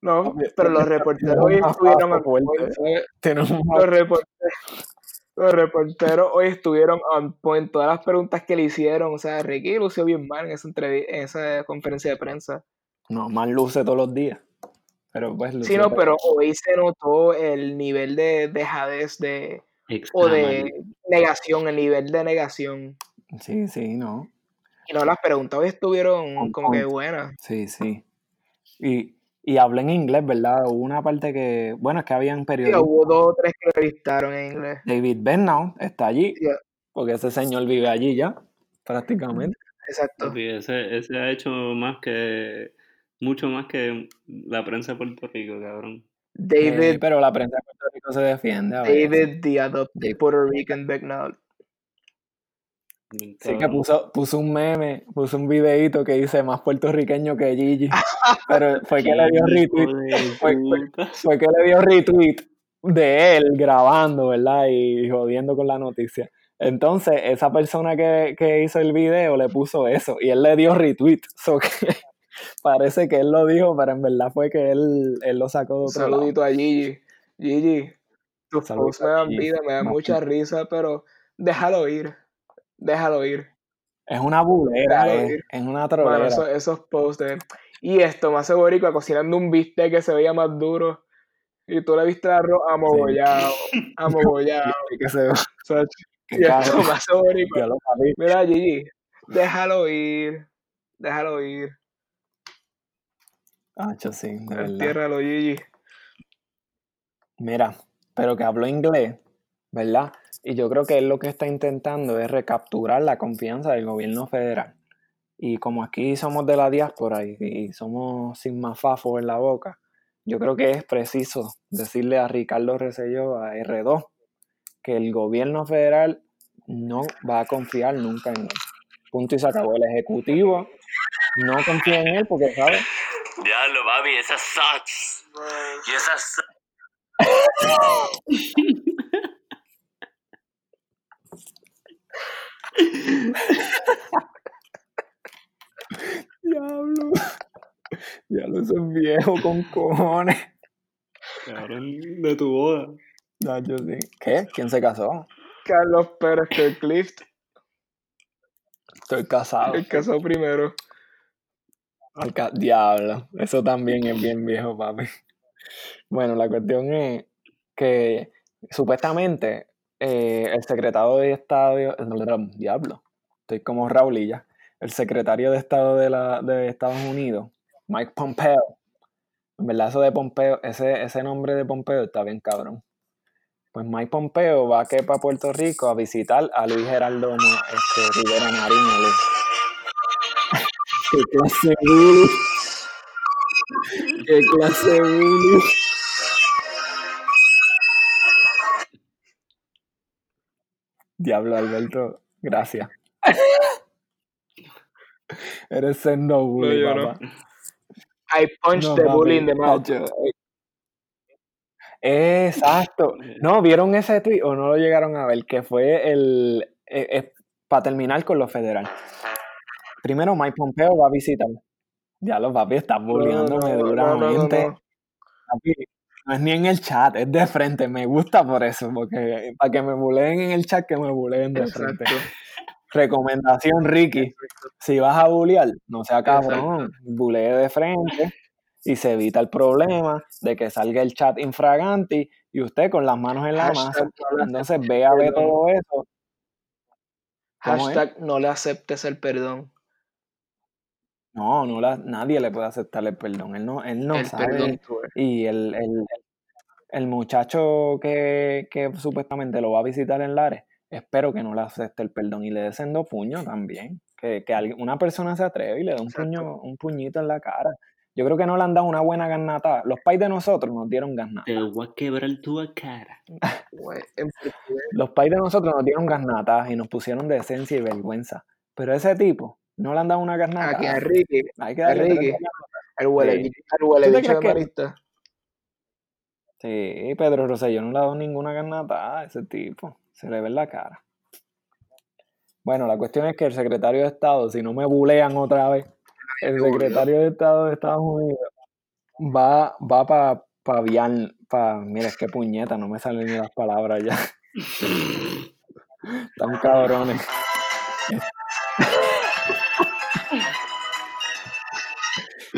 No, pero los tiene- reporteros hoy estuvieron on fuerte. Los reporteros, los reporteros hoy estuvieron on point. Todas las preguntas que le hicieron, o sea, Ricky lució bien mal en esa, en esa conferencia de prensa. No, más luce todos los días. Pero pues. Sí, no, pero hoy se notó el nivel de dejadez de, Extra o de mal. negación, el nivel de negación. Sí, sí, no. Y no, las preguntas hoy estuvieron On como que buenas. Sí, sí. Y, y hablé en inglés, ¿verdad? Hubo una parte que, bueno, es que habían Sí, periodistas. hubo dos o tres que lo entrevistaron en inglés. David Bernau está allí, Sí, porque ese señor vive allí ya, prácticamente. exacto. Ese, ese ha hecho más que. Mucho más que la prensa de Puerto Rico, cabrón. David, Eh, pero la prensa de Puerto Rico se defiende. David, the adopted David. Puerto Rican Becknell. Sí, que puso, puso un meme, puso un videito que dice más puertorriqueño que Gigi. Pero fue que le dio retweet, fue, fue- puta. fue que le dio retweet de él grabando, ¿verdad? Y jodiendo con la noticia. Entonces, esa persona que, que hizo el video le puso eso y él le dio retweet. So que parece que él lo dijo, pero en verdad fue que él, él lo sacó de Un otro lado. saludito a Gigi. Gigi, tus posts me dan vida, me dan mucha risa, pero déjalo ir. Déjalo ir. Es una bulera, Déjalo es, una trolera. esos, esos posts de. Y esto, más boricua cocinando un bistec que se veía más duro. Y tú le viste el arroz amogollado, amogollado. Y que se- o sea, que y esto, más boricua. yo. Mira, Gigi, déjalo ir. Déjalo ir. Hacho, sí, de verdad. Entiérralo, Gigi. Mira, pero que habló inglés, ¿verdad? Y yo creo que él lo que está intentando es recapturar la confianza del gobierno federal. Y como aquí somos de la diáspora y, y somos sin mafafo en la boca, yo creo que es preciso decirle a Ricardo Rosselló, a R2, que el gobierno federal no va a confiar nunca en él. Punto y se acabó. El ejecutivo no confía en él porque, ¿sabes? Diablo, papi, esa sucks. Y esa su- Diablo. Diablo, eso es viejo con cojones. Cabrón, de tu boda. No, yo sí. ¿Qué? ¿Quién se casó? Carlos Pérez Clift, Estoy casado. el casó primero. Al ca- Diablo. Eso también es bien viejo, papi. Bueno, la cuestión es que supuestamente eh, el secretario de Estado. Diablo. Estoy como Raulilla. El secretario de Estado de, la, de Estados Unidos, Mike Pompeo. En verdad, eso de Pompeo, ese, ese nombre de Pompeo está bien cabrón. Pues Mike Pompeo va que para Puerto Rico a visitar a Luis Geraldo este, Rivera Marín. a. ¡Qué clase de bully! ¡Qué clase de! Diablo, Alberto, gracias. Eres sendo bully, no. papá. I punched No, the bully in the mouth. eh, Exacto. ¿No vieron ese tweet o no lo llegaron a ver? Que fue el... para terminar con lo federal. Primero Mike Pompeo va a visitar. Ya los papi no, no, duramente. no. Papi, no es ni en el chat, es de frente. Me gusta por eso, porque para que me buleen en el chat, que me buleen de frente. Recomendación, Ricky. Si vas a bullear, no sea cabrón, bulee de frente y se evita el problema de que salga el chat infraganti y usted con las manos en la masa. Hashtag no le Entonces ve perdón. todo eso. Hashtag no le aceptes el perdón. No, no la- nadie le puede aceptar el perdón. Él no, él no el sabe. perdón. Y el, el, el muchacho que, que supuestamente lo va a visitar en Lares, espero que no le acepte el perdón y le dé sendo puño también. Que, que alguien- una persona se atreve y le dé un, puño, un puñito en la cara. Yo creo que no le han dado una buena garnata. Los pais de nosotros nos dieron garnata. Te voy a quebrar tu cara. Los pais de nosotros nos dieron garnatas y nos pusieron decencia y vergüenza. Pero ese tipo no le han dado una garnata. Aquí a Ricky, Hay que a darle Ricky, tres el huele, Sí. el huele ¿Tú te bicho de Marista. Sí, Pedro Rosselló no le ha dado ninguna garnata a ese tipo. Se le ve en la cara. Bueno, la cuestión es que el secretario de Estado, si no me bulean otra vez, el secretario de Estado de Estados Unidos va, va para pa Vian- pa- mira, es que puñeta, no me salen ni las palabras ya. Están cabrones.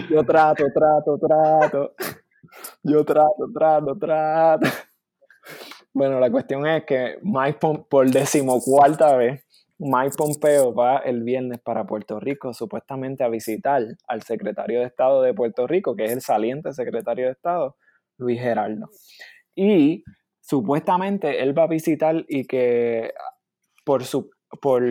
Yo trato, trato, trato. Yo trato, trato, trato. Bueno, la cuestión es que Mike Pom- por decimocuarta vez, Mike Pompeo va el viernes para Puerto Rico supuestamente a visitar al secretario de Estado de Puerto Rico, que es el saliente secretario de Estado, Luis Gerardo. Y supuestamente él va a visitar y que por su por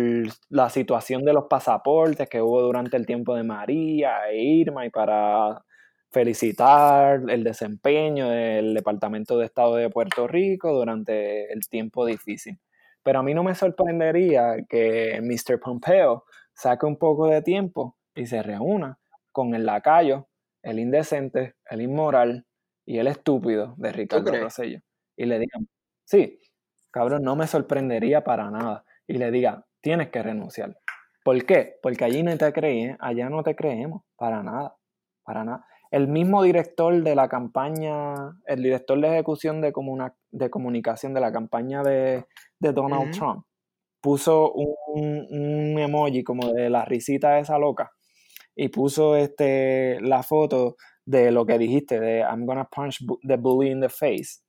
la situación de los pasaportes que hubo durante el tiempo de María e Irma y para felicitar el desempeño del Departamento de Estado de Puerto Rico durante el tiempo difícil. Pero a mí no me sorprendería que Mr. Pompeo saque un poco de tiempo y se reúna con el lacayo, el indecente, el inmoral y el estúpido de Ricardo? Rosselló. Y le digan, sí, cabrón, no me sorprendería para nada. Y le diga, tienes que renunciar. ¿Por qué? Porque allí no te creen, allá no te creemos, para nada, para nada. El mismo director de la campaña, el director de ejecución de, comuna- de comunicación de la campaña de, de Donald. Trump, puso un, un emoji como de la risita esa loca y puso este, la foto de lo que dijiste, de I'm gonna punch the bully in the face.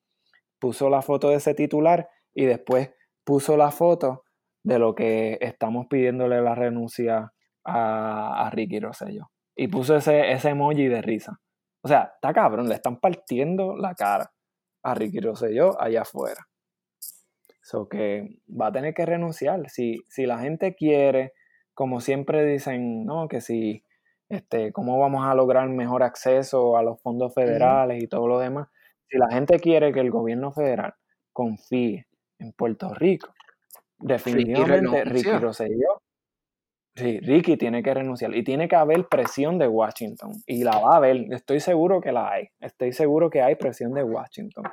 Puso la foto de ese titular y después puso la foto de lo que estamos pidiéndole la renuncia a, a Ricky Rosselló. Y puso ese, ese emoji de risa. O sea, está cabrón, le están partiendo la cara a Ricky Rosselló allá afuera. So que va a tener que renunciar. Si, si la gente quiere, como siempre dicen, no, que si, este, cómo vamos a lograr mejor acceso a los fondos federales y todo lo demás. Si la gente quiere que el gobierno federal confíe en Puerto Rico, definitivamente Ricky renuncia. Rosselló, sí, Ricky tiene que renunciar y tiene que haber presión de Washington y la va a haber, estoy seguro que la hay, estoy seguro que hay presión de Washington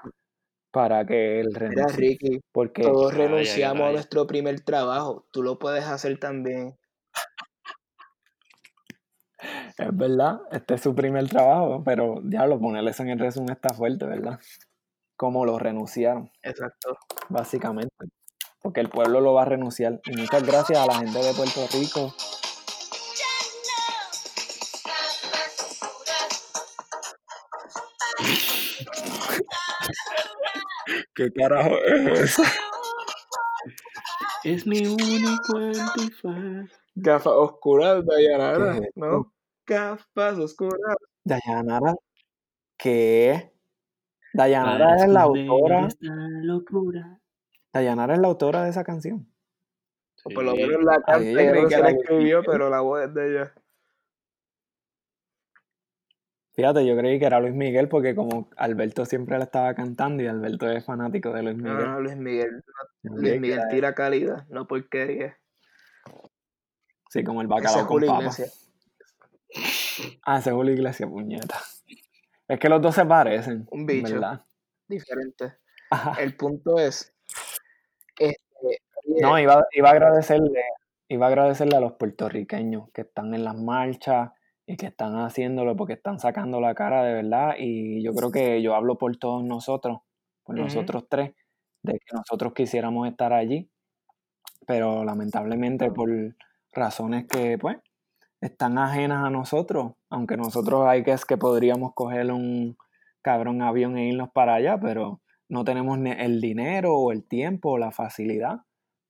para que él Mira, renuncie, Ricky, porque todos renunciamos a nuestro primer trabajo. Tú lo puedes hacer también. es verdad, este es su primer trabajo, pero ya lo ponerle eso en el resumen está fuerte, ¿verdad? Como lo renunciaron, Exacto. básicamente, porque el pueblo lo va a renunciar y muchas gracias a la gente de Puerto Rico ¿Qué carajo es eso? Es mi único antifaz. Gafas oscuras, Dayanara, ¿Qué es ¿no? Gafas oscuras. Dayanara, ¿qué? Dayanara es la autora, esta locura. Dayanara es la autora de esa canción. O por lo Sí. menos la Ay, canta, yo creí no era la escribió, pero la voz es de ella. Fíjate, yo creí que era Luis Miguel porque como Alberto siempre la estaba cantando y Alberto es fanático de Luis No, Miguel. no, Luis Miguel. Luis Miguel tira calidad, no porquería. Sí, como el bacalao con Julio papa. Ah, ese es Julio Iglesias, puñeta. Es que los dos se parecen, Un bicho. ¿verdad? Diferente. Ajá. El punto es. Este, No, iba, iba a agradecerle, iba a agradecerle a los puertorriqueños que están en las marchas y que están haciéndolo porque están sacando la cara de verdad. Y yo creo que yo hablo por todos nosotros, por nosotros tres, de que nosotros quisiéramos estar allí, pero lamentablemente por razones que, pues, están ajenas a nosotros, aunque nosotros hay que es que podríamos coger un cabrón avión e irnos para allá, pero no tenemos el dinero o el tiempo o la facilidad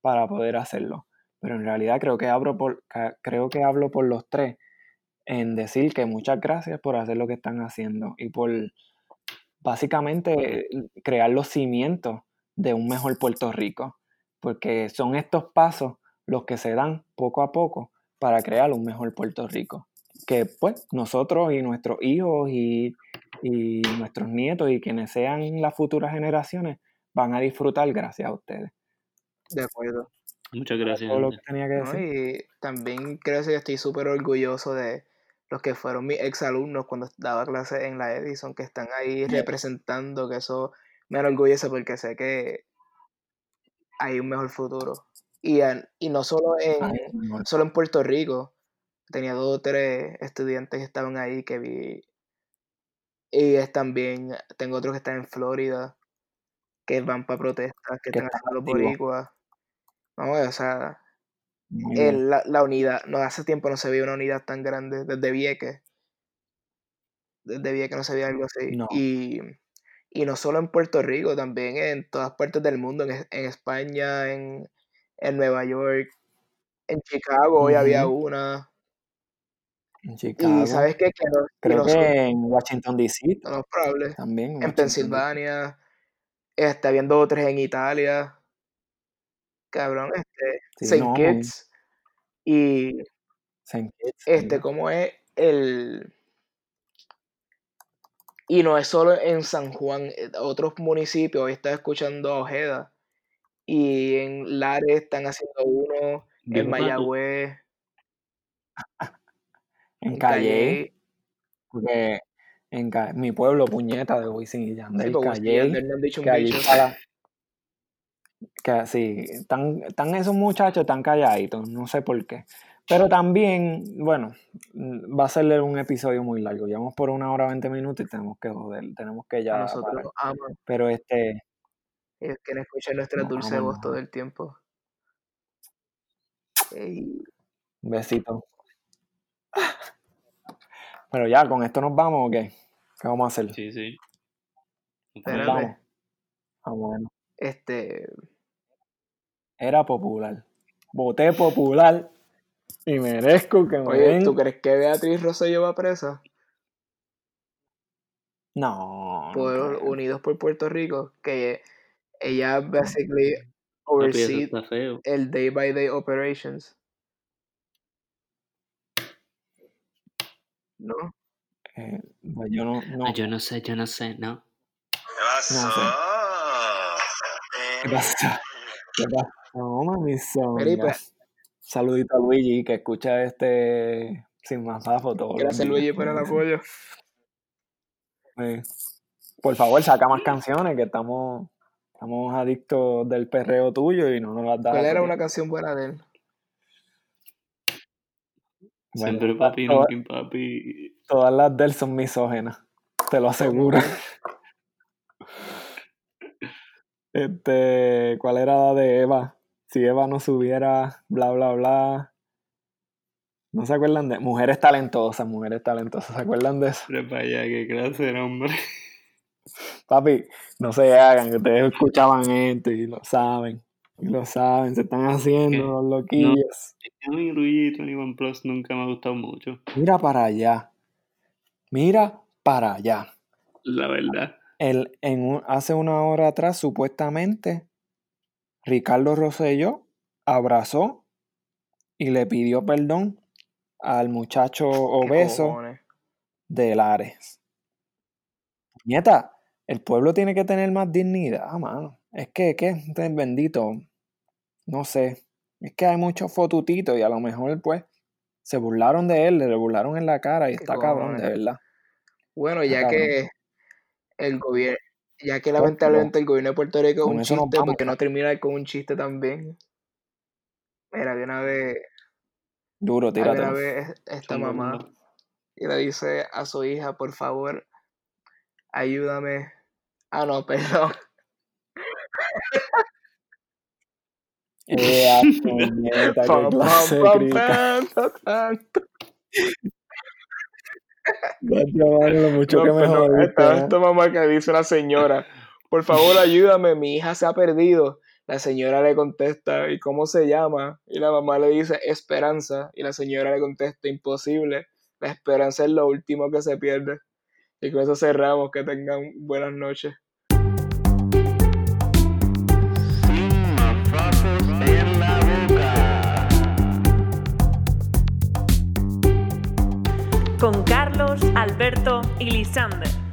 para poder hacerlo. Pero en realidad creo que hablo por, creo que hablo por los tres en decir que muchas gracias por hacer lo que están haciendo y por básicamente crear los cimientos de un mejor Puerto Rico, porque son estos pasos los que se dan poco a poco para crear un mejor Puerto Rico. Que pues nosotros y nuestros hijos y, y nuestros nietos y quienes sean las futuras generaciones van a disfrutar gracias a ustedes. De acuerdo. Muchas gracias. Todo lo que tenía que ¿no? decir. Y también creo que estoy súper orgulloso de los que fueron mis exalumnos cuando daba clases en la Edison, que están ahí representando, que eso me enorgullece porque sé que hay un mejor futuro. Y, en- y no solo en, Ay, solo en Puerto Rico, tenía dos o tres estudiantes que estaban ahí que vi. Y es también, tengo otros que están en Florida, que van para protestas, que están haciendo boricuas. Vamos, o sea, el- la, la unidad, no hace tiempo no se veía una unidad tan grande, desde Vieques. Desde Vieques no se veía algo así. No. Y, y no solo en Puerto Rico, también en todas partes del mundo, en, Es- en España, en, en Nueva York, en Chicago hoy había una. En Y Chicago. sabes qué, que Creo que en Washington DC no es probable. también. En Washington, Pensilvania, está viendo otras en Italia. Cabrón, este, Sí, Saint no, Kitts. Y Saint Kitts, este, ¿verdad? ¿cómo es el...? Y no es solo en San Juan, eh, otros municipios, hoy estaba escuchando a Ojeda, y en Lares están haciendo uno, en. Mayagüez, En en Calle, Calle, porque en Ca- mi pueblo, puñeta de Wisin y sí, Yandel, Wisin y Calle, Yandel no han dicho un que allí bicho. está la- que sí, están, están esos muchachos tan calladitos, no sé por qué. Pero también, bueno, mm, va a ser un episodio muy largo. Llevamos por una hora 20 minutos y tenemos que joder, tenemos que A ya nosotros aman, Pero este, ellos quieren escuchar nuestra nos dulce voz nos todo el tiempo. Ey, Un besito. Pero ya, ¿con esto nos vamos o qué? ¿Qué vamos a hacer? Sí, sí. Espérate. vamos. Ah, bueno. este, Era popular. Voté popular y merezco que me oye, den. ¿tú crees que Beatriz Rosselló va presa? No, no por. Unidos por Puerto Rico, que ella basically Papi, eso oversee está feo. el day by day operations. ¿No? Eh, pues yo no, no. Ah, yo no sé, yo no sé, ¿no? ¿Qué pasó? No sé. ¿Qué pasa? ¿Qué pasa? No, mami, songa. pues, Saludito a Luigi que escucha este sin más los gracias. Luigi por el apoyo. Eh, por favor, saca más canciones que estamos, estamos adictos del perreo tuyo y no nos las das. ¿Cuál era una canción buena de él? Bueno, Siempre papi, todas, nunca papi. todas las de él son misógenas, te lo aseguro. Este, ¿cuál era la de Eva? Si Eva no subiera, bla, bla, bla. ¿No se acuerdan de Mujeres talentosas, mujeres talentosas? ¿Se acuerdan de eso? Pero para allá, qué clase de. Papi, no se hagan, que ustedes escuchaban esto y lo saben. Lo saben, se están haciendo ¿Qué? los loquillos. A mí Luigi y Tony One Plus nunca me ha gustado mucho, Mira para allá. Mira para allá. la verdad. El, en un- hace una hora atrás, supuestamente, Ricardo Rosselló abrazó y le pidió perdón al muchacho ¿Qué obeso de Lares. Nieta, el pueblo tiene que tener más dignidad, mano. Es que, que este bendito, no sé. Es que hay muchos fotutitos y a lo mejor, pues, se burlaron de él, le burlaron en la cara y ¿Qué está cabrón, de verdad. Bueno, Está ya cabrón. que el gobierno, ya que Pues, lamentablemente el gobierno de Puerto Rico es un chiste, porque no terminar con un chiste también? Mira, de una vez, Duro, había una vez esta mamá y le dice a su hija, por favor, ayúdame. Ah, no, perdón. Esta mamá que dice la señora, por favor ayúdame, mi hija se ha perdido. La señora le contesta, ¿y cómo se llama? Y la mamá le dice, Esperanza. Y la señora le contesta, imposible. La esperanza es lo último que se pierde. Y con eso cerramos, que tengan buenas noches. Alberto y Lisander.